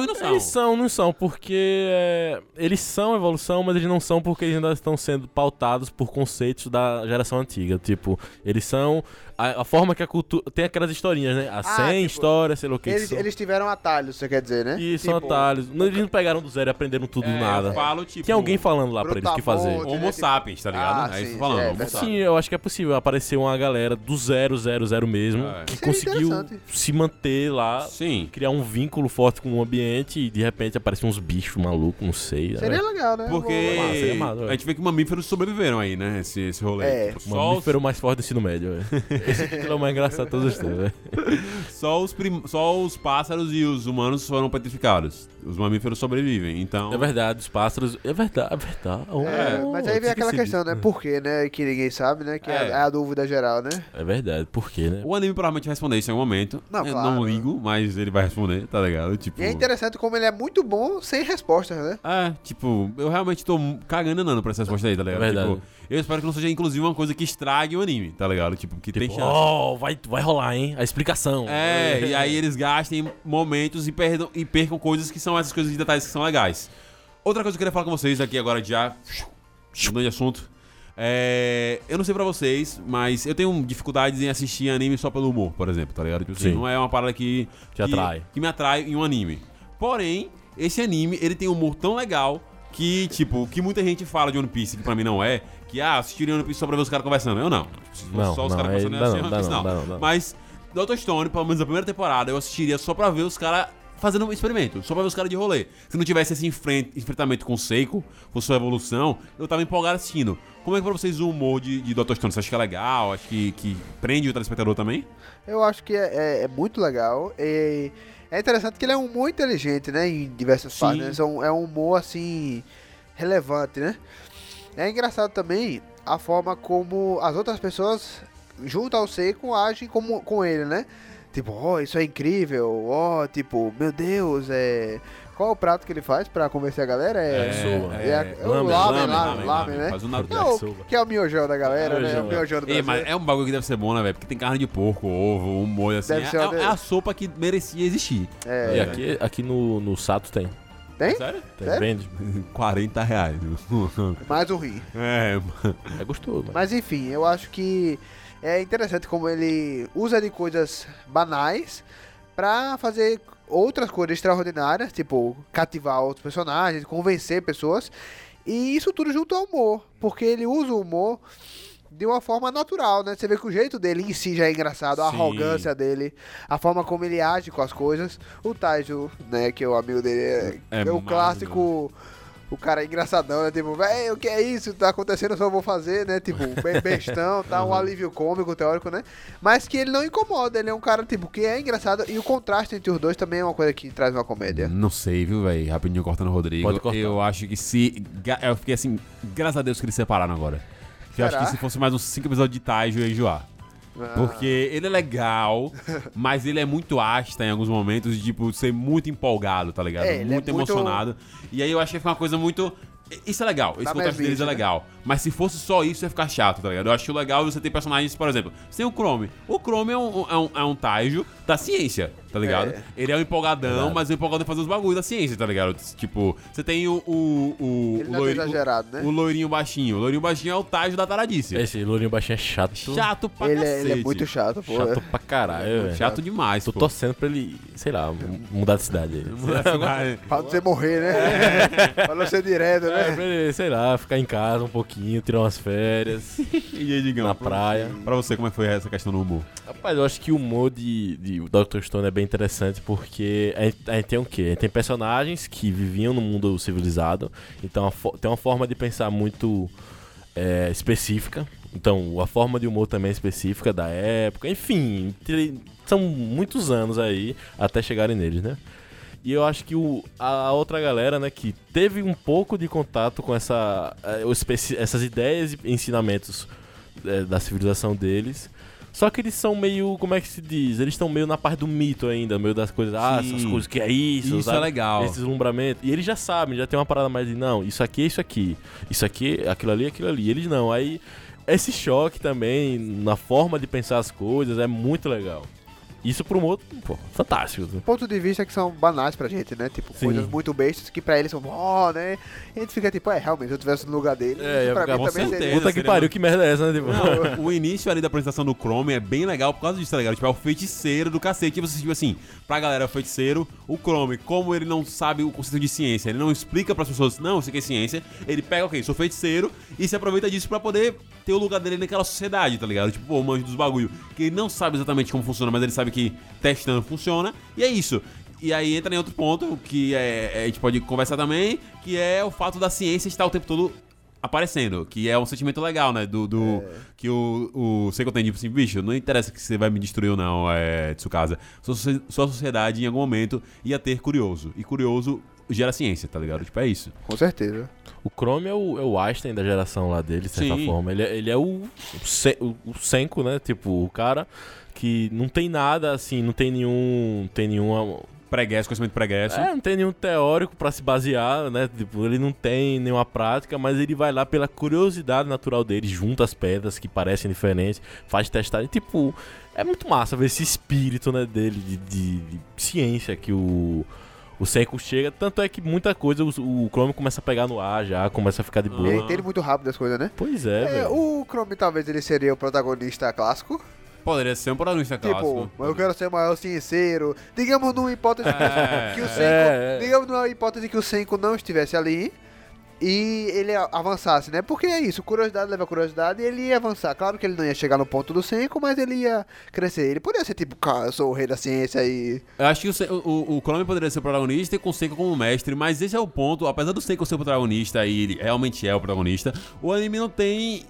E não são. Eles são, não são, porque é, eles são evolução, mas eles não são porque eles ainda estão sendo pautados por conceitos da geração antiga. Tipo, eles são a, a forma que a cultura. Tem aquelas historinhas, né? A 100 tipo, histórias, sei lá o que. que Eles, são. eles tiveram atalhos, você quer dizer, né? E são Tipo, atalhos. Não, Eles não pegaram do zero e aprenderam tudo do É, nada. Eu falo, tipo. Tinha alguém falando lá pra eles o que fazer. Brutamonte, Homo né? sapiens, tá ligado? Ah, é isso que sim, eu tô falando. é Homo verdade. sapiens. Sim, eu acho que é possível aparecer uma galera do zero, zero, zero mesmo, É. que Seria conseguiu se manter lá, Sim. criar um vínculo forte com o ambiente e de repente aparecem uns bichos malucos, não sei. Seria né? legal, né? Porque Massa, seria massa, a gente vê que mamíferos sobreviveram aí, né? Esse, esse rolê. É. Tipo, mamífero mais forte do ensino médio, velho. Esse título é o mais engraçado de todos os tempos, velho. só, os prim- só os pássaros e os humanos foram petrificados. Os mamíferos sobrevivem, então... É verdade, os pássaros. É verdade, é verdade. Oh, É, mas aí vem tinha aquela questão, né? Por quê, né? Que ninguém sabe, né? Que é, É. é a dúvida geral, né? É verdade, por quê, né? O anime provavelmente vai responder isso em algum momento. Não, Eu claro. não ligo, mas ele vai responder, tá ligado? Tipo... E é interessante como ele é muito bom sem respostas, né? É, tipo, eu realmente tô cagando andando pra essa resposta aí, tá ligado? É verdade. Tipo, eu espero que não seja, inclusive, uma coisa que estrague o anime, tá ligado? Tipo, que tem Chance. oh, vai, vai rolar, hein? A explicação. É, e aí eles gastem momentos e, perdam, e percam coisas que são essas coisas de detalhes que são legais. Outra coisa que eu queria falar com vocês aqui agora já, mudando de assunto. É, eu não sei pra vocês, mas eu tenho dificuldades em assistir anime só pelo humor, por exemplo, tá ligado? Tipo assim, Sim. não é uma parada que, Te que atrai. Que me atrai em um anime. Porém, esse anime, ele tem um humor tão legal que, tipo, que muita gente fala de One Piece, que pra mim não é, que, ah, assistiria One Piece só pra ver os caras conversando. Eu não. Fosse Não, só os não, caras conversando, não, One dá Piece, não, não. não, não. Mas, Dr. Stone, pelo menos a primeira temporada, eu assistiria só pra ver os caras fazendo um experimento, só pra ver os caras de rolê. Se não tivesse esse enfren- enfrentamento com o Seiko, com sua evolução, eu tava empolgado assistindo. Como é que pra vocês o humor de, de Dr. Stone? Você acha que é legal? Acha que, que prende o telespectador também? Eu acho que é, é- é muito legal. E é interessante que ele é um humor inteligente, né? Em diversas Sim. partes. né? São- É um humor, assim, relevante, né? É engraçado também a forma como as outras pessoas, junto ao Seiko, agem como, com ele, né? Tipo, ó, isso é incrível, ó, tipo, meu Deus, é. Qual é o prato que ele faz pra convencer a galera? É. Yakisoba. é, a- é o lamen, lamen, né? Faz um Naruto. Não, Yakisoba. que é o miojão da galera, né? Miojão, O miojão do Ei, mas é um bagulho que deve ser bom, né, velho? Porque tem carne de porco, ovo, um molho assim. Deve É, ser é- uma é a sopa que merecia existir. É. E aqui, aqui no, no Sato tem. Tem? Sério? Tem, Sério? vende. 40 reais. Mais um rim. é. É gostoso. Mas enfim, eu acho que é interessante como ele usa de coisas banais pra fazer outras coisas extraordinárias, tipo cativar outros personagens, convencer pessoas. E isso tudo junto ao humor, porque ele usa o humor de uma forma natural, né? Você vê que o jeito dele em si já é engraçado, a Sim. arrogância dele, a forma como ele age com as coisas. O Taiju, né, que é o amigo dele, é, É é o clássico o cara é engraçadão, né? Tipo, velho, o que é isso? Tá acontecendo, eu só vou fazer, né? Tipo, bem bestão, tá? Um alívio cômico, teórico, né? Mas que ele não incomoda, ele é um cara, tipo, que é engraçado. E o contraste entre os dois também é uma coisa que traz uma comédia. Não sei, viu, velho? Rapidinho cortando o Rodrigo. Pode cortar. Eu acho que se. Eu fiquei assim, graças a Deus que eles separaram agora. Eu acho que se fosse mais uns 5 episódios de Taiju, eu ia enjoar. Ah, Porque ele é legal, mas ele é muito asta em alguns momentos, de, tipo, ser muito empolgado, tá ligado? É, é muito muito- emocionado. E aí eu achei que foi uma coisa muito. Isso é legal, esse Na contraste deles é né? Mas se fosse só isso, ia ficar chato, tá ligado? Eu acho legal você ter personagens, por exemplo, sem o Chrome. O Chrome é um, é um, é um Taiju da ciência, tá ligado? É. Ele é um empolgadão, Verdade. mas é um empolgadão em fazer os bagulhos da ciência, tá ligado? Tipo, você tem o. o, o Ele não é tão loiri- exagerado, né? o loirinho baixinho. O loirinho baixinho é o Taiju da taradice. Esse lourinho baixinho é chato. Chato pra ele, é, cacete. ele é muito chato, pô. Chato pra caralho, velho. Chato demais, Tô pô. torcendo pra ele, sei lá, mudar de cidade. aí. Pra você morrer, né? pra não ser direto, É, né? pra ele, sei lá, ficar em casa um pouquinho, tirar umas férias E aí, Digão? na praia. Pra você, como é que foi essa questão do humor? Rapaz, eu acho que o humor de, de Dr. Stone é bem interessante porque a gente, a gente tem o quê? A gente tem personagens que viviam no mundo civilizado, então tem uma forma de pensar muito é, específica. Então, a forma de humor também é específica da época. Enfim, são muitos anos aí até chegarem neles, né? E eu acho que o, a outra galera, né, que teve um pouco de contato com essa, especi- essas ideias e ensinamentos eh, da civilização deles. Só que eles são meio, como é que se diz? Eles estão meio na parte do mito ainda, meio das coisas, ah, Sim. essas coisas que é isso, Isso é legal. Esse deslumbramento. E eles já sabem, já tem uma parada mais de, não, isso aqui é isso aqui, isso aqui, aquilo ali é aquilo ali. Eles não, aí esse choque também na forma de pensar as coisas é muito legal. Isso pro humor, pô, fantástico. Ponto de vista que são banais pra gente, né? Tipo, Sim. coisas muito bestas que pra eles são, ó, né? E a gente fica tipo, é, realmente, se eu tivesse no lugar dele, É, isso pra mim também certeza. seria. Puta que pariu, que merda é essa, né? Tipo, Não, o início ali da apresentação do Chrome é bem legal por causa disso, tá ligado? Tipo, é o feiticeiro do cacete. Tipo, tipo assim, pra galera, é o feiticeiro, o Chrome, como ele não sabe o conceito de ciência, ele não explica pras pessoas, não, isso aqui é ciência, ele pega, ok, sou feiticeiro, e se aproveita disso pra poder ter o lugar dele naquela sociedade, tá ligado? Tipo, pô, o manjo dos bagulho, que ele não sabe exatamente como funciona, mas ele sabe que testando funciona, e é isso. E aí entra em outro ponto, que é, é- a gente pode conversar também, que é o fato da ciência estar o tempo todo aparecendo, que é um sentimento legal, né? Do, do que o, o Seiko tem, tipo assim, bicho, não interessa que você vai me destruir ou não, é, Tsukasa. Sua, sua sociedade, em algum momento, ia ter curioso. E curioso gera ciência, tá ligado? Tipo, é isso. Com certeza. O Chrome é o, é o Einstein da geração lá dele, de certa Sim. forma. Ele, é- ele é o, o, o- Senko, né? Tipo, o cara que não tem nada, assim, não tem nenhum. Tem nenhuma. Pregresso, conhecimento pregresso. É, não tem nenhum teórico pra se basear, né? Tipo, ele não tem nenhuma prática, mas ele vai lá pela curiosidade natural dele, junta as pedras que parecem diferentes, faz testar. E, tipo, é muito massa ver esse espírito, né, dele de, de- de ciência que o. O Senko chega, tanto é que muita coisa o, o Chrome começa a pegar no ar já, começa a ficar de boa. Ele entende muito rápido as coisas, né? Pois é, É, velho. o Chrome talvez ele seria o protagonista clássico. Poderia ser um protagonista clássico. Tipo, eu quero ser o maior cienceiro. Digamos numa hipótese É, que o é, Senko. é. Digamos numa hipótese que o Senko não estivesse ali e ele avançasse, né? Porque é isso, curiosidade leva curiosidade e ele ia avançar. Claro que ele não ia chegar no ponto do Senko, mas ele ia crescer. Ele poderia ser tipo, cara, sou o rei da ciência e. Eu acho que o, o, o, Chrome poderia ser o protagonista e com o Seiko como mestre, mas esse é o ponto. Apesar do Seiko ser o protagonista e ele realmente é o protagonista, o anime não tem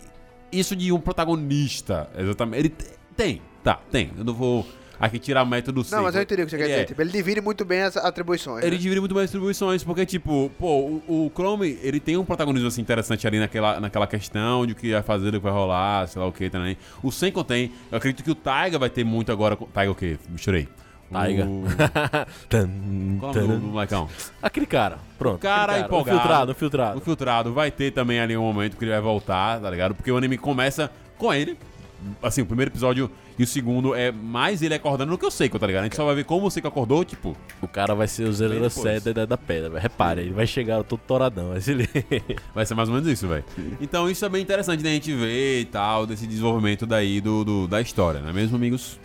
isso de um protagonista. Exatamente. Ele te- tem, tá, tem. Eu não vou aqui tirar método do Não, mas eu entendi o que você quer Ele dizer. é. Tipo, ele divide muito bem as atribuições. Ele né? divide muito bem as distribuições, porque, tipo, pô, o, o Chrome, ele tem um protagonismo, assim, interessante ali naquela, naquela questão de o que vai fazer, do que vai rolar, sei lá o que também. O Senko tem. Eu acredito que o Taiga vai ter muito agora. Taiga o quê? Misturei. Taiga. O... Tan, Qual é o nome do, molecão? Aquele cara, pronto. Cara aquele empolgado. O filtrado, o O filtrado. Filtrado vai ter também ali um momento que ele vai voltar, tá ligado? Porque o anime começa com ele. Assim, o primeiro episódio e o segundo é mais ele acordando do que o Seiko, tá ligado? A gente só vai ver como o Seiko acordou, tipo. O cara vai ser o depois. 07 da, da pedra, velho. Repare, ele vai chegar todo toradão, vai se. Vai ser mais ou menos isso, velho. Então isso é bem interessante da gente ver e tal, desse desenvolvimento daí do, do- da história, não é mesmo, amigos?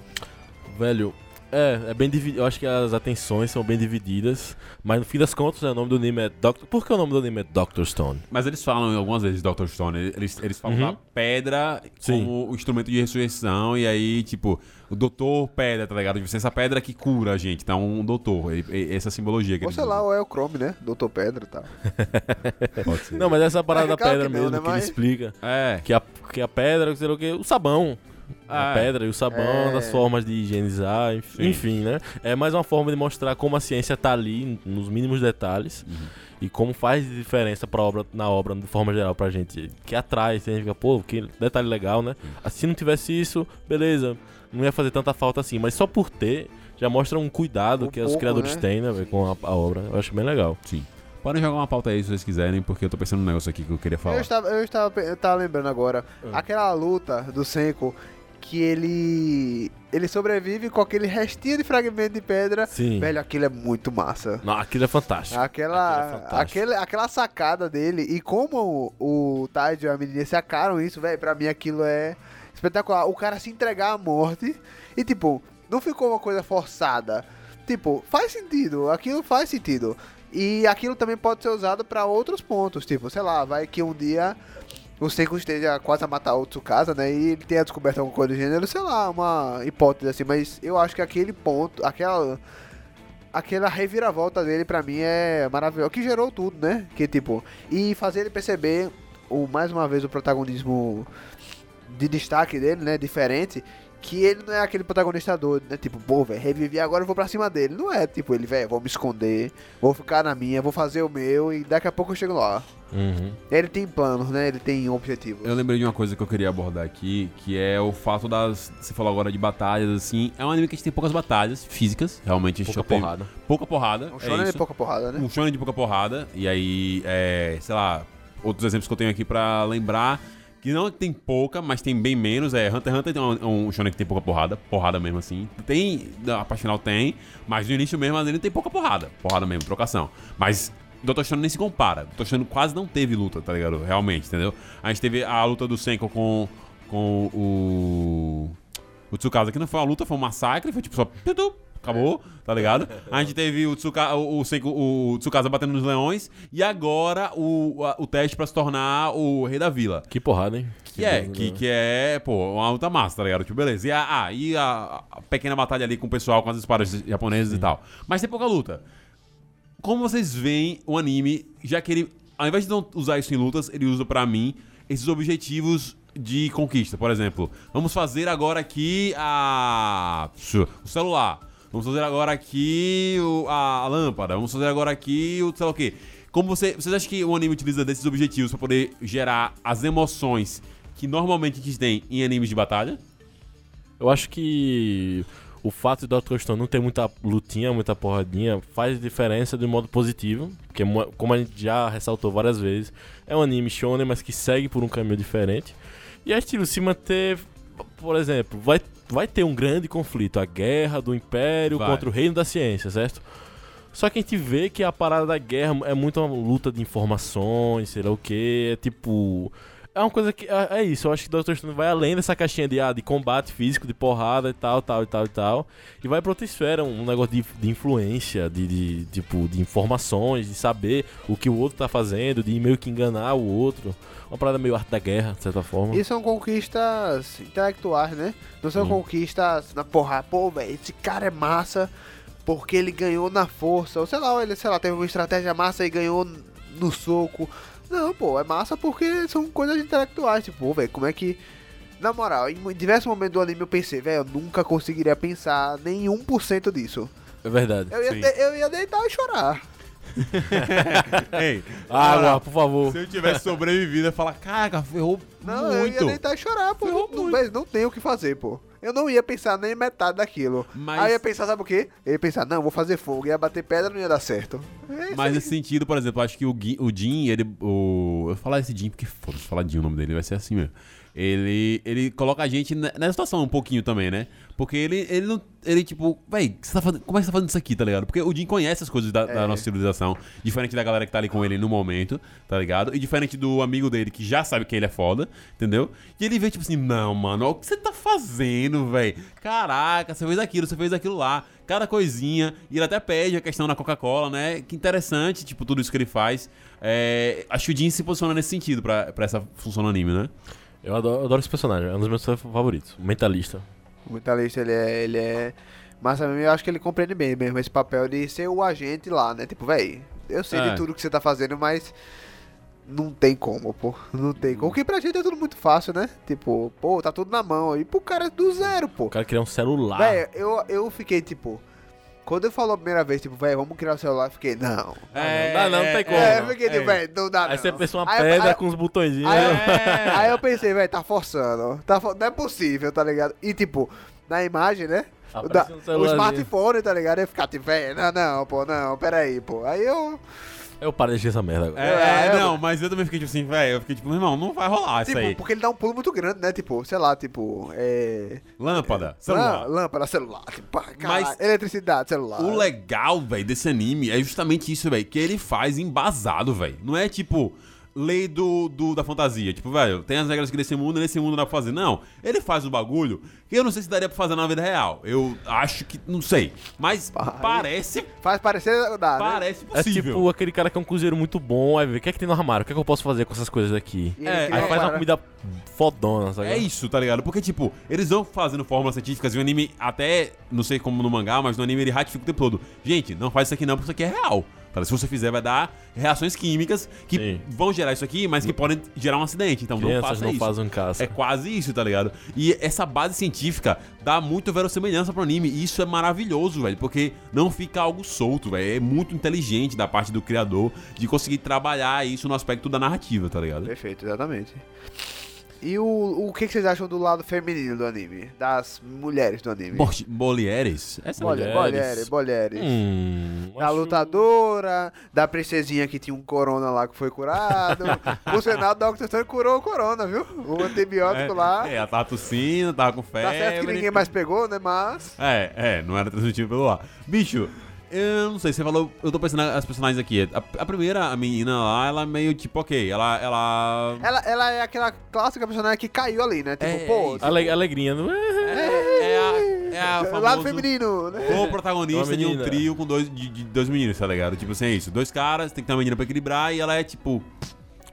Velho, é, é bem dividido. Eu acho que as atenções são bem divididas. Mas no fim das contas, né, o nome do anime é Doctor. Por que o nome do anime é Doctor Stone? Mas eles falam algumas vezes Dr. Stone, eles, eles falam Uhum. da pedra Sim. como o instrumento de ressurreição, e aí, tipo, o doutor pedra, tá ligado? Tipo, essa pedra que cura a gente, tá? Um doutor, e- e- essa simbologia que Ou sei lá, ou é o Chrome, né? Doutor Pedra e tal. Pode ser. Não, mas essa parada É, da pedra que não, mesmo, né, que ele mas- explica. É. Que a, que a pedra, sei lá o que, o sabão. Ah, a é. pedra e o sabão, É. das formas de higienizar, enf- Sim. enfim, né? É mais uma forma de mostrar como a ciência tá ali, nos mínimos detalhes, Uhum. e como faz diferença pra obra, na obra, de forma geral, pra gente. Que atrai, você fica, pô, que detalhe legal, né? Ah, Se não tivesse isso, beleza, não ia fazer tanta falta assim, mas só por ter, já mostra um cuidado Um que os pouco, criadores né? têm, né, com a, a obra. Eu acho bem legal. Sim. Podem jogar uma pauta aí se vocês quiserem, porque eu tô pensando num negócio aqui que eu queria falar. Eu estava, eu estava, eu estava lembrando agora. Ah. Aquela luta do Senko que ele. Ele sobrevive com aquele restinho de fragmento de pedra. Sim. Velho, aquilo é muito massa. Não, aquilo é fantástico. Aquilo é Aquela, fantástico. aquele, aquela sacada dele e como o, o Tide e a menina sacaram isso, velho, pra mim aquilo é espetacular. O cara se entregar à morte e, tipo, não ficou uma coisa forçada. Tipo, faz sentido, aquilo faz sentido. E aquilo também pode ser usado pra outros pontos, tipo, sei lá, vai que um dia o Senko esteja quase a matar o Tsukasa, né? E ele tenha descoberto alguma coisa do gênero, sei lá, uma hipótese assim, mas eu acho que aquele ponto, aquela aquela reviravolta dele pra mim é maravilhosa, que gerou tudo, né? Que tipo, e fazer ele perceber o mais uma vez o protagonismo de destaque dele, né, diferente, que ele não é aquele protagonista doido, né? Tipo, pô, velho, revivi agora eu vou pra cima dele. Não é, tipo, ele, velho, vou me esconder, vou ficar na minha, vou fazer o meu e daqui a pouco eu chego lá. Uhum. Ele tem planos, né? Ele tem objetivos. Eu lembrei de uma coisa que eu queria abordar aqui, que é o fato das. Você falou agora de batalhas, assim. É um anime que a gente tem poucas batalhas físicas, realmente a gente Pouca tem porrada. pouca porrada. Um é shonen de isso. pouca porrada, né? Um shonen de pouca porrada. E aí, é, sei lá, outros exemplos que eu tenho aqui pra lembrar. Que não tem pouca, mas tem bem menos. É, Hunter x Hunter tem um, um shonen que tem pouca porrada. Porrada mesmo assim. Tem, a parte final tem. Mas no início mesmo ele tem pouca porrada. Porrada mesmo, trocação. Mas Dr. Stone nem se compara. Dr. Stone quase não teve luta, tá ligado? Realmente, entendeu? A gente teve a luta do Senko com, com o. O Tsukasa, que não foi uma luta, foi um massacre. Foi tipo só. Acabou, tá ligado? A gente teve o, Tsuka, o, o, o Tsukasa batendo nos leões. E agora o, a- o teste pra se tornar o rei da vila. Que porrada, hein? Que é, bom, que, né? que é, pô, uma luta massa, tá ligado? Tipo, beleza. E a, ah, e a, a pequena batalha ali com o pessoal, com as espadas japonesas e tal. Mas tem pouca luta. Como vocês veem o anime, já que ele, ao invés de não usar isso em lutas, ele usa pra mim esses objetivos de conquista. Por exemplo, vamos fazer agora aqui a. o celular. Vamos fazer agora aqui o- a, a lâmpada. Vamos fazer agora aqui o sei lá o quê. Como você, vocês acham que o anime utiliza desses objetivos pra poder gerar as emoções que normalmente a gente tem em animes de batalha? Eu acho que o fato de Dr. Stone não ter muita lutinha, muita porradinha, faz diferença de um modo positivo. Porque, mo- como a gente já ressaltou várias vezes, é um anime shonen, mas que segue por um caminho diferente. E é estilo, se manter, por exemplo, vai, vai ter um grande conflito, a guerra do Império Vai. contra o Reino da Ciência, certo? Só que a gente vê que a parada da guerra é muito uma luta de informações, sei lá o que, é tipo... É uma coisa que. É, é isso, eu acho que Dr. Stone vai além dessa caixinha de, ah, de combate físico, de porrada e tal, tal e tal e tal. E vai pra outra esfera, um negócio de, de influência, de, de, tipo, de informações, de saber o que o outro tá fazendo, de meio que enganar o outro. Uma parada meio arte da guerra, de certa forma. E são conquistas intelectuais, né? Não são Hum. conquistas na porra, pô, velho, esse cara é massa porque ele ganhou na força. Ou sei lá, ele, sei lá, teve uma estratégia massa e ganhou no soco. Não, pô, é massa porque são coisas intelectuais. Tipo, pô, velho, como é que Na moral, em diversos momentos do anime eu pensei, velho, eu nunca conseguiria pensar nem 1% disso. É verdade. Eu ia, Sim. de- eu ia deitar e chorar. Ei, Água, por favor. se eu tivesse sobrevivido, eu ia falar, caraca, ferrou Não, eu ia muito. deitar e chorar, pô. Ferrou Não, muito. velho, não tem o que fazer, pô. Eu não ia pensar nem metade daquilo. Mas- Aí eu ia pensar, sabe o quê? Eu ia pensar, não, vou fazer fogo. Ia bater pedra, não ia dar certo. É Mas nesse sentido, por exemplo, eu acho que o, Gui- o Jin, ele. O, eu vou falar esse Jin porque foda-se, falar Jin o nome dele, vai ser assim mesmo. Ele, ele coloca a gente ne- nessa situação um pouquinho também, né? Porque ele, ele não. Ele, tipo, véi, tá fazendo, como é que você tá fazendo isso aqui, tá ligado? Porque o Jin conhece as coisas da, da É. nossa civilização, diferente da galera que tá ali com ele no momento, tá ligado? E diferente do amigo dele que já sabe que ele é foda, entendeu? E ele vê, tipo assim, não, mano, olha o que você tá fazendo, véi? Caraca, você fez aquilo, você fez aquilo lá, cada coisinha. E ele até pede a questão da Coca-Cola, né? Que interessante, tipo, tudo isso que ele faz. É, acho que o Jin se posiciona nesse sentido pra, pra essa função no anime, né? Eu adoro, eu adoro esse personagem, é um dos meus favoritos. O mentalista. O mentalista, ele é. Ele é... Mas também eu acho que ele compreende bem mesmo esse papel de ser o agente lá, né? Tipo, véi, eu sei É. de tudo que você tá fazendo, mas. Não tem como, pô. Não tem como. Porque pra gente é tudo muito fácil, né? Tipo, pô, tá tudo na mão. E pro cara do zero, pô. O cara queria um celular. Véi, eu, eu fiquei tipo. Quando ele falou a primeira vez, tipo, véi, vamos criar o celular, eu fiquei, não. não dá não, não tem como. É, não. eu fiquei tipo, é. véi, não dá Aí não. você pensa uma Aí- pedra aí- com os botõezinhos. Aí, eu- É. aí eu pensei, velho, tá forçando. Tá for- Não é possível, tá ligado? E tipo, na imagem, né? O, da- um o smartphone, tá ligado? Eu ia ficar tipo, velho, não, não, pô, não, peraí, pô. Aí eu. Eu paro de essa merda agora. É, É, eu- não, mas eu também fiquei tipo assim, velho, eu fiquei tipo, meu irmão, não vai rolar isso Tipo, aí. porque ele dá um pulo muito grande, né? Tipo, sei lá, tipo, é. Lâmpada, celular. lã- Lâmpada, celular. Tipo, Mas- eletricidade, celular. O legal, velho, desse anime é justamente isso, velho, que ele faz embasado, velho. Não é tipo lei do, do- da fantasia. Tipo, velho, tem as regras que nesse mundo, nesse mundo dá pra fazer. Não, ele faz um bagulho que eu não sei se daria pra fazer na vida real. Eu acho que, não sei. Mas Pai. parece, Faz parecer dá, né? parece É possível. tipo aquele cara que é um cozinheiro muito bom, aí vê o que é que tem no armário, o que é que eu posso fazer com essas coisas aqui. É, Aí faz uma parada- comida fodona, sabe? É isso, tá ligado? Porque, tipo, eles vão fazendo fórmulas científicas e o anime, até, não sei como no mangá, mas no anime ele ratifica o tempo todo. Gente, não faz isso aqui não, porque isso aqui é real. Tá? Se você fizer, vai dar reações químicas que Sim. vão gerar isso aqui, mas que podem gerar um acidente. Então não Crianças faça não isso. fazem caça. É quase isso, tá ligado? E essa base científica dá muito verossimilhança pro anime. E isso é maravilhoso, velho. Porque não fica algo solto, velho. É muito inteligente da parte do criador de conseguir trabalhar isso no aspecto da narrativa, tá ligado? Perfeito, exatamente. E o, o que, que vocês acham do lado feminino do anime? Das mulheres do anime? Bo- Bolieres? Essa Bolhe- mulheres. Mulheres, mulheres. Hum, Da lutadora, da princesinha que tinha um corona lá que foi curado. Por sinal, o Dr. Stone curou o corona, viu? O antibiótico lá. É, ela tava tossindo, tava com Tá certo que febre. ninguém mais pegou, né? Mas. É, é, não era transmitido pelo ar. Bicho, eu não sei, você falou. Eu tô pensando nas personagens aqui. A, a primeira, a menina lá, ela é meio tipo, ok, ela. Ela. Ela, ela é aquela clássica personagem que caiu ali, né? Tipo, É, pô. isso. Ale- alegrinha, não é? É, é a. É a Lado famoso, feminino, né? O protagonista de um trio com dois, de, de dois meninos, tá ligado? Tipo assim, é isso. Dois caras, tem que ter uma menina pra equilibrar e ela é tipo.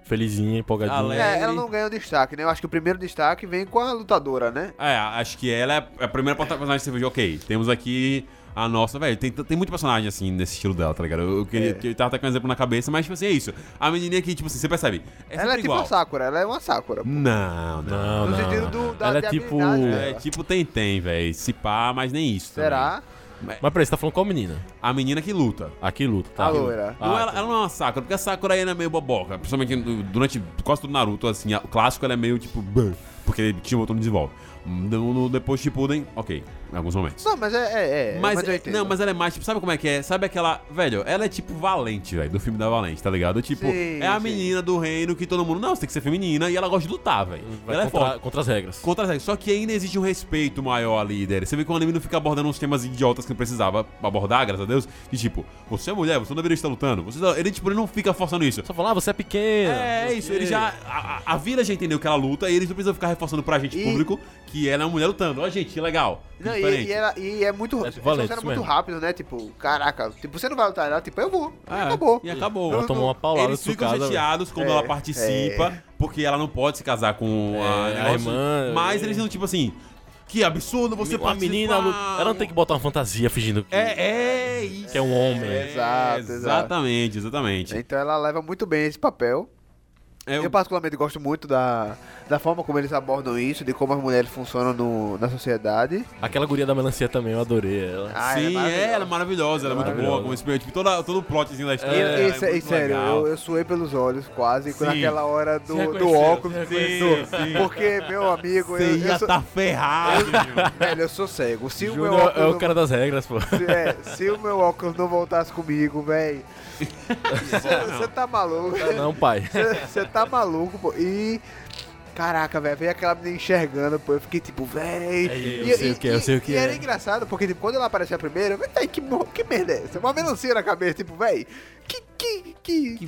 Felizinha, empolgadinha. Ale- É, ela não ganha o destaque, né? Eu acho que o primeiro destaque vem com a lutadora, né? É, acho que ela é a primeira personagem que você viu, ok, temos aqui a nossa, velho, tem, tem muito personagem assim nesse estilo dela, tá ligado? Eu, eu queria, É. eu tava até com um exemplo na cabeça, mas tipo assim, é isso. A menininha aqui, tipo assim, você percebe, é ela é tipo igual. a Sakura, ela é uma Sakura. pô. Não, não. No não. sentido do- da- Ela é tipo. É tipo tem-tem, velho. Se pá, mas nem isso. também. Será? Mas peraí, você tá falando qual menina? A menina que luta. Aqui luta, tá? A loira. Não, Ah, ela, ela não é uma Sakura, porque a Sakura ainda é meio boboca. Principalmente durante quase todo Naruto, assim, a- o clássico ela é meio tipo. Porque ele tinha um botão de volta. No, no, depois Shippuden, ok, em alguns momentos. Não, mas é. é, é Mas, eu entendo. não, mas ela é mais, tipo, sabe como é que é? Sabe aquela. Velho, ela é tipo Valente, velho, do filme da Valente, tá ligado? Tipo, Sim, é a sim. menina do reino que todo mundo. Não, você tem que ser feminina e ela gosta de lutar, velho. Ela é contra, forte. contra as regras. Contra as regras. Só que ainda existe um respeito maior ali dele. Você vê que o anime não fica abordando uns temas idiotas que não precisava abordar, graças a Deus. De tipo, você é mulher, você não deveria estar lutando. Você, ele, tipo, ele não fica forçando isso. Só falar, ah, você é pequena. É, isso, ele já. A, a- a vila já entendeu que ela luta e eles não precisam ficar reforçando pra gente, E- público, que ela é uma mulher lutando. Ó, gente, que legal. Não, e, diferente. e, ela, e é muito. É É, valente, isso muito rápido, né? Tipo, caraca, tipo, você não vai lutar, ela, tipo, eu vou. E É, acabou. E acabou. Ela tomou uma paulada Eles ficam chateados quando É, ela participa, porque ela não pode se casar com a, É, a negócio, irmã, Mas é. eles não, tipo assim, que absurdo você a participar. menina. Ela não tem que botar uma fantasia fingindo que. É, é isso. Que é um homem. É, Exato, exato. Exatamente, exatamente. Então ela leva muito bem esse papel. É, Eu particularmente gosto muito da, da forma como eles abordam isso, de como as mulheres funcionam no, na sociedade. Aquela guria da melancia também, eu adorei ela. Ah, Sim, ela é, ela é maravilhosa, ela é muito boa, como esse, tipo, toda, todo o plotzinho da história. E, é, e, muito e sério, legal. eu, eu suei pelos olhos quase Sim. naquela hora do, do óculos. do- reconheceu. porque, meu amigo, Você eu, ia eu sou, tá ferrado, velho, eu sou cego. Se o meu Júnior óculos. é o não- cara das regras, pô. se, é, se o meu óculos não voltasse comigo, velho. Você tá maluco. Não, pai. Você tá maluco, pô. E. Caraca, velho, veio aquela menina enxergando, pô. Eu fiquei tipo, véi. É, eu E- sei o que é, eu sei o que E era é. engraçado, porque tipo, quando ela apareceu a primeira, eu falei, "Véi, que, que merda é essa? Uma melancia na cabeça, tipo, véi. Que. Que. Que. Que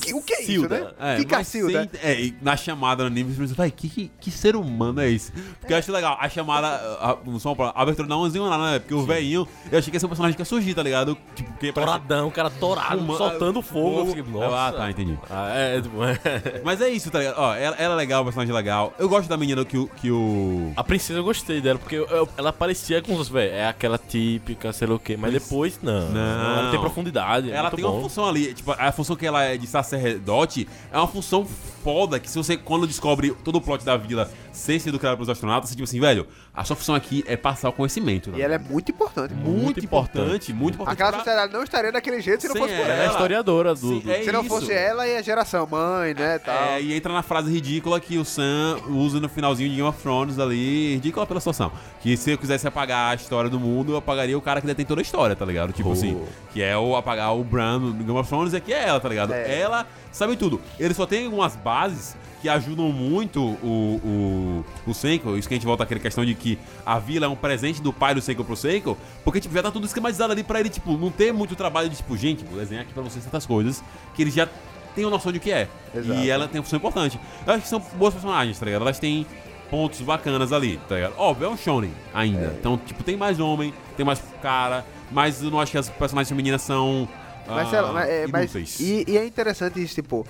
que- o que é isso, cacilda. né? É, que cacilda. sem- é, e na chamada no anime, você pensa, vai, que, que, que ser humano é esse? Porque eu acho legal, a chamada, a, a, só uma palavra, a abertura não é nada, né? Porque o velhinho, eu achei que ia ser um personagem que ia surgir, tá ligado? Tipo, parece- Toradão, o cara torado, Fuma- soltando fogo. Eu fogo. fiquei, Nossa. Ah, tá, entendi. Ah, é, tipo, é. Mas é isso, tá ligado? Ó, ela, ela é legal, o personagem é legal. Eu gosto da menina que o. Que o... A princesa eu gostei dela, porque eu- eu- ela parecia com os velho, é aquela típica, sei lá o quê, mas depois não. Não. Ela tem profundidade. é Ela tem bom. uma função ali, tipo, a função que ela é de sacerdote é uma função foda que se você, quando descobre todo o plot da vila sem ser educado pelos astronautas, você tipo assim, velho, a sua função aqui é passar o conhecimento. né? E ela é muito importante. muito, muito importante, importante. muito importante. Aquela pra- sociedade não estaria daquele jeito se não fosse por ela. Ela é a ela. historiadora do. Sim, do- é Se não isso. fosse ela e a geração mãe, né, tal. É, e entra na frase ridícula que o Sam usa no finalzinho de Game of Thrones ali, ridícula pela situação. Que se eu quisesse apagar a história do mundo, eu apagaria o cara que detém toda a história, tá ligado? Tipo Oh. assim, que é o apagar o Bran Game of Thrones, é que é ela, tá ligado? É. Ela sabe tudo. Ele só tem algumas bases que ajudam muito o, o, o Senko, isso que a gente volta àquela questão de que a vila é um presente do pai do Senko pro Senko, porque tipo, já tá tudo esquematizado ali pra ele, tipo, não ter muito trabalho de, tipo, gente, vou desenhar aqui pra vocês certas coisas que ele já tem uma noção de que é. Exato. E ela tem uma função importante. Eu acho que são boas personagens, tá ligado? Elas têm pontos bacanas ali, tá ligado? Óbvio, é um shonen ainda. Então, tipo, tem mais homem, tem mais cara, mas eu não acho que as personagens femininas são Mas, ah, sei lá, mas, é, mas- e, e é interessante isso, tipo.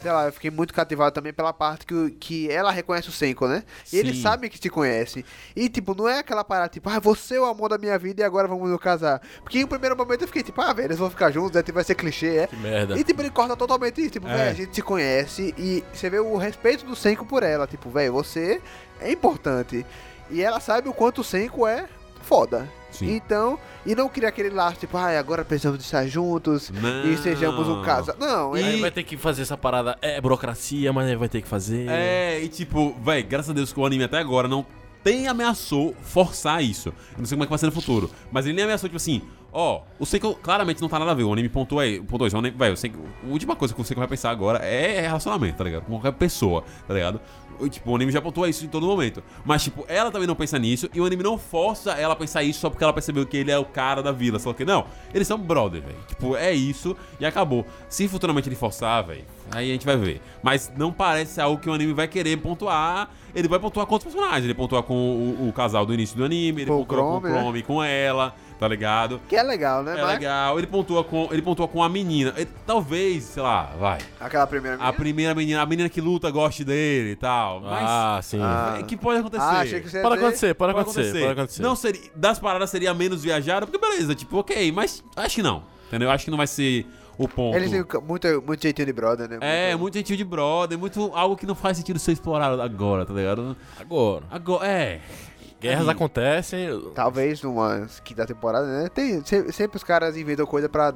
Sei lá, eu fiquei muito cativado também pela parte que, que ela reconhece o Senko, né? E ele sabe que te conhece. E, tipo, não é aquela parada, tipo, ah, você é o amor da minha vida e agora vamos nos casar. Porque em um primeiro momento eu fiquei, tipo, ah, velho, eles vão ficar juntos, né? Vai ser clichê, é. Que merda. E, tipo, ele corta totalmente isso. Tipo, É. velho, a gente se conhece e você vê o respeito do Senko por ela. Tipo, velho, você é importante. E ela sabe o quanto o Senko é foda. Sim. Então, e não queria aquele laço, tipo, ah, agora precisamos de estar juntos Não. e sejamos um casal. Não, E- é- Aí vai ter que fazer essa parada. É burocracia, mas aí vai ter que fazer. É, e tipo, véi, graças a Deus que o anime até agora não tem ameaçou forçar isso. Eu não sei como é que vai ser no futuro. Mas ele nem ameaçou, tipo assim, ó, o Seiko claramente não tá nada a ver. O anime pontua aí, pontua isso. O anime, eu sei que a última coisa que o Seiko vai pensar agora é relacionamento, tá ligado? Com qualquer pessoa, tá ligado? O- Tipo, o anime já pontua isso em todo momento. Mas, tipo, ela também não pensa nisso e o anime não força ela a pensar isso só porque ela percebeu que ele é o cara da vila. Só que, não, eles são brother, velho. Tipo, é isso e acabou. Se futuramente ele forçar, velho, aí a gente vai ver. Mas não parece algo que o anime vai querer pontuar. Ele vai pontuar com outros personagens. Ele pontua com o, o casal do início do anime, ele Com pontua com o Chrome, né? Chrome, com ela, tá ligado? que é legal, né? É Mas legal. Ele pontua com, ele pontua com a menina. Ele- talvez, sei lá, vai. aquela primeira A menina? primeira menina, a menina que luta goste dele e tal. Mas Ah, sim. Ah. é, que pode acontecer. Ah, achei que você Pode acontecer, pode acontecer, pode acontecer. Não seria, das paradas seria menos viajada, porque beleza, tipo, ok, mas acho que não. Entendeu? Acho que não vai ser o ponto. Eles têm muito, muito jeitinho de brother, né? É, Muito- muito gentil de brother, muito algo que não faz sentido ser explorado agora, tá ligado? Agora. Agora, é. Guerras Aí. acontecem. Talvez numa quinta temporada, né? Tem, se- sempre os caras inventam coisa pra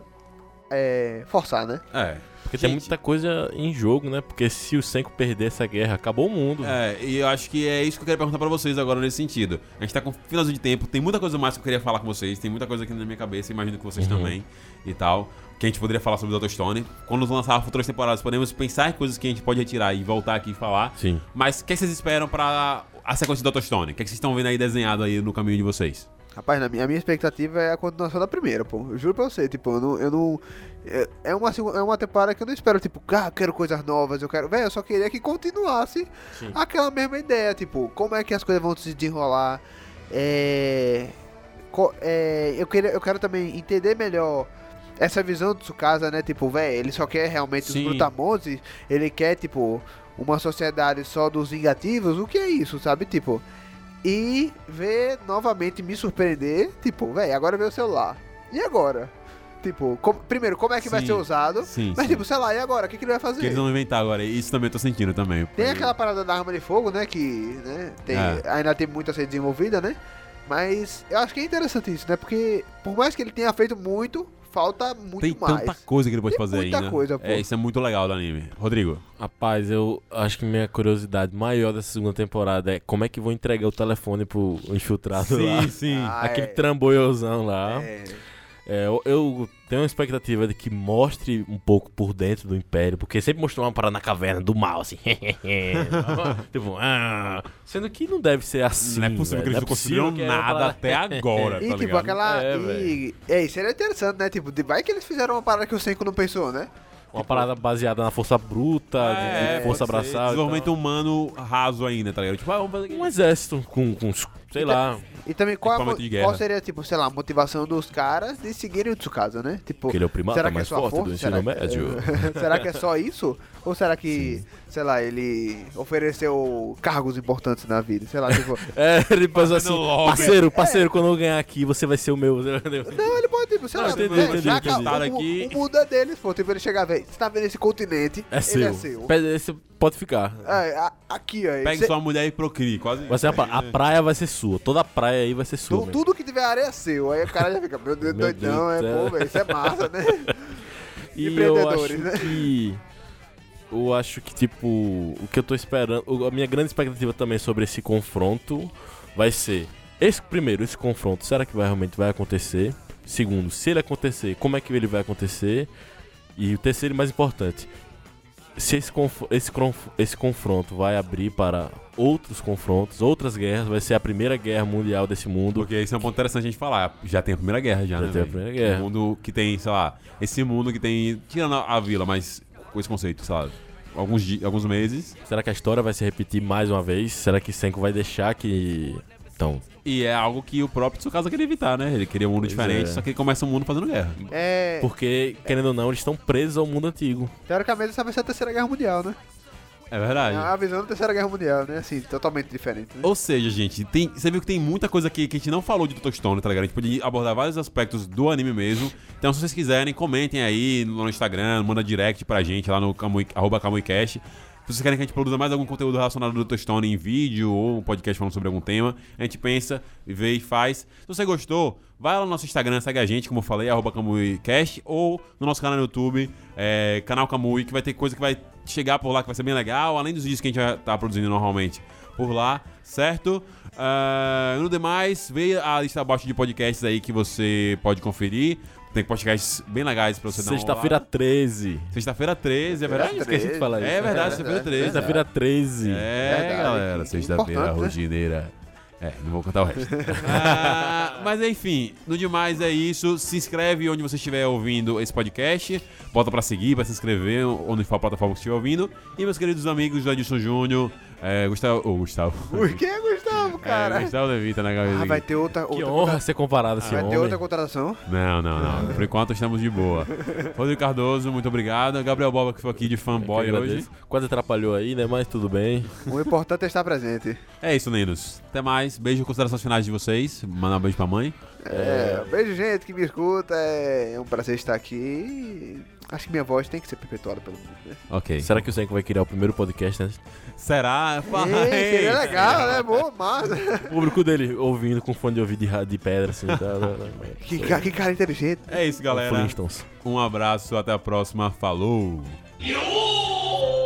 é, forçar, né? É. Porque tem Gente, muita coisa em jogo, né? Porque se o Senko perder essa guerra, acabou o mundo. É, e eu acho que é isso que eu queria perguntar pra vocês agora nesse sentido. A gente tá com finalzinho de tempo, tem muita coisa mais que eu queria falar com vocês, tem muita coisa aqui na minha cabeça, imagino que vocês Uhum. também e tal. Que a gente poderia falar sobre o Dr. Stone. Quando lançar futuras temporadas, podemos pensar em coisas que a gente pode retirar e voltar aqui e falar. Sim. Mas o que vocês esperam pra a sequência do Dr. Stone? O que vocês estão vendo aí desenhado aí no caminho de vocês? Rapaz, na minha, a minha expectativa é a continuação da primeira, pô. Eu juro pra você, tipo, eu não. Eu não é, é uma, é uma temporada que eu não espero, tipo, ah, eu quero coisas novas, eu quero. Velho, eu só queria que continuasse Sim. aquela mesma ideia, tipo, como é que as coisas vão se desenrolar. É. é, eu, queria, eu quero também entender melhor essa visão do Tsukasa, né? Tipo, velho, ele só quer realmente Sim. os brutamontes, ele quer, tipo, uma sociedade só dos vingativos, o que é isso, sabe? Tipo. E ver novamente me surpreender, tipo, velho, agora veio o celular. E agora? Tipo, com- primeiro, como é que vai Sim. ser usado? Sim, Mas, sim. tipo, sei lá, e agora? O que, que ele vai fazer? que eles vão inventar agora. Isso também eu tô sentindo também. Tem aquela parada da arma de fogo, né? Que né, tem- É. ainda tem muito a ser desenvolvida, né? Mas eu acho que é interessante isso, né? Porque por mais que ele tenha feito muito, falta muito Tem mais. tanta coisa que ele pode Tem fazer muita ainda. coisa, pô. É, isso é muito legal do anime. Rodrigo. Rapaz, eu acho que minha curiosidade maior dessa segunda temporada é como é que vão entregar o telefone pro infiltrado lá. sim. Ah, Aquele é. trambolhozão lá. É. É, eu, eu tenho uma expectativa de que mostre um pouco por dentro do Império, porque sempre mostrou uma parada na caverna do mal, assim. tipo, ah, sendo que não deve ser assim. não é possível velho. que eles não que é uma nada parada- até agora, E tá tipo, ligado? aquela. É, e, é, isso era interessante, né? Tipo, de- vai que eles fizeram uma parada que o Senko não pensou, né? Uma parada baseada na força bruta, de- É, de força pode ser. abraçada. Desenvolvimento humano raso ainda, tá ligado? Tipo, ah, vamos fazer aqui. Um exército com, com sei lá, E também qual, a qual seria, tipo, sei lá, a motivação dos caras de seguirem o Tsukasa, né? Tipo, que ele é o primata será que mais é só a forte do força? ensino Será médio. será que é só isso? Ou será que, sei lá, ele ofereceu cargos importantes na vida? Sei lá, tipo. É, ele pensou assim, parceiro, parceiro, quando eu ganhar aqui, você vai ser o meu. Não, ele pode, tipo, sei Não, lá, entendi, né, entendi, já entendi. acabou, Cara, o, aqui- o mundo é deles, pô. Tipo, ele chegar, velho, você tá vendo esse continente, É ele seu. é seu. Você pode ficar. É, a- aqui, ó. Pegue cê- sua mulher e procrie, quase. Vai ser a, a praia vai ser sua. Toda a praia aí vai ser sua. tu- meu. tudo que tiver areia é seu. Aí o cara já fica, meu Deus, Meu doidão, Deus é, céu. pô, velho, isso é massa, né? E eu acho né? que. Eu acho que, tipo, o que eu tô esperando. o- A minha grande expectativa também sobre esse confronto vai ser. Esse, primeiro, esse confronto, será que vai, realmente vai acontecer? Segundo, se ele acontecer, como é que ele vai acontecer? E o terceiro e mais importante, se esse, conf- esse, conf- esse confronto vai abrir para outros confrontos, outras guerras, vai ser a primeira guerra mundial desse mundo. Porque isso é um ponto interessante a gente falar. Já tem a Primeira Guerra, já, Já né? tem a velho? Primeira Guerra. Um mundo que tem, sei lá, esse mundo que tem. Tirando a, a vila, mas com esse conceito, lá, alguns, alguns meses. Será que a história vai se repetir mais uma vez? Será que Senko vai deixar que. Então, E é algo que o próprio Tsukasa queria evitar, né? Ele queria um mundo Pois diferente, é. só que ele começa um mundo fazendo guerra. É, porque, querendo ou não, eles estão presos ao mundo antigo. teoricamente essa vai ser a terceira guerra mundial, né? É verdade. A visão da terceira guerra mundial, né? Assim, totalmente diferente. Né? Ou seja, gente, tem, você viu que tem muita coisa aqui que a gente não falou de Dr. Stone, tá ligado? A gente pode abordar vários aspectos do anime mesmo. Então, se vocês quiserem, comentem aí no Instagram, manda direct pra gente lá no Kamui, arroba KamuiCast. Se vocês querem que a gente produza mais algum conteúdo relacionado ao Dr. Stone em vídeo ou um podcast falando sobre algum tema, a gente pensa, vê e faz. Se você gostou, vai lá no nosso Instagram, segue a gente, como eu falei, arroba KamuiCast, ou no nosso canal no YouTube, é, canal Kamui, que vai ter coisa que vai chegar por lá que vai ser bem legal, além dos vídeos que a gente já tá produzindo normalmente por lá, certo? Ah, no demais, veja a lista abaixo de podcasts aí que você pode conferir. Tem podcasts bem legais pra você dar uma Sexta-feira olhada. 13. Sexta-feira 13, é verdade? Esqueci de falar isso. É verdade, sexta-feira 13. Sexta-feira 13. É, galera, sexta-feira né? rotineira. É, não vou contar o resto. Ah, mas enfim, no demais é isso. Se inscreve onde você estiver ouvindo esse podcast. Bota pra seguir, pra se inscrever, onde for a plataforma que estiver ouvindo. E meus queridos amigos do Edson Júnior, é, Gustavo. Ô, Gustavo. Por que, Gustavo, É, cara? Gustavo Levita na cabeça. ah, vai ter outra. Que outra honra contra- ser comparado a esse Vai ter homem. outra contratação? Não, não, não. Por enquanto estamos de boa. Rodrigo Cardoso, muito obrigado. Gabriel Boba, que foi aqui de que fanboy agradeço. hoje. Quase atrapalhou aí, né? Mas tudo bem. O importante é estar presente. É isso, Nenos. Até mais. Beijo e considerações finais de vocês. Manda um beijo pra mãe. É, beijo, gente, que me escuta. É um prazer estar aqui. Acho que minha voz tem que ser perpetuada pelo mundo, né? Ok. Será que o Senko vai criar o primeiro podcast, né? Será? Ei, seria legal, né? Boa, massa. O público dele ouvindo com fone de ouvido de, ra- de pedra, assim. Tá, tá, tá. Que, ca- que cara inteligente. É isso, galera. Flintstones. Um abraço, até a próxima. Falou! Yo!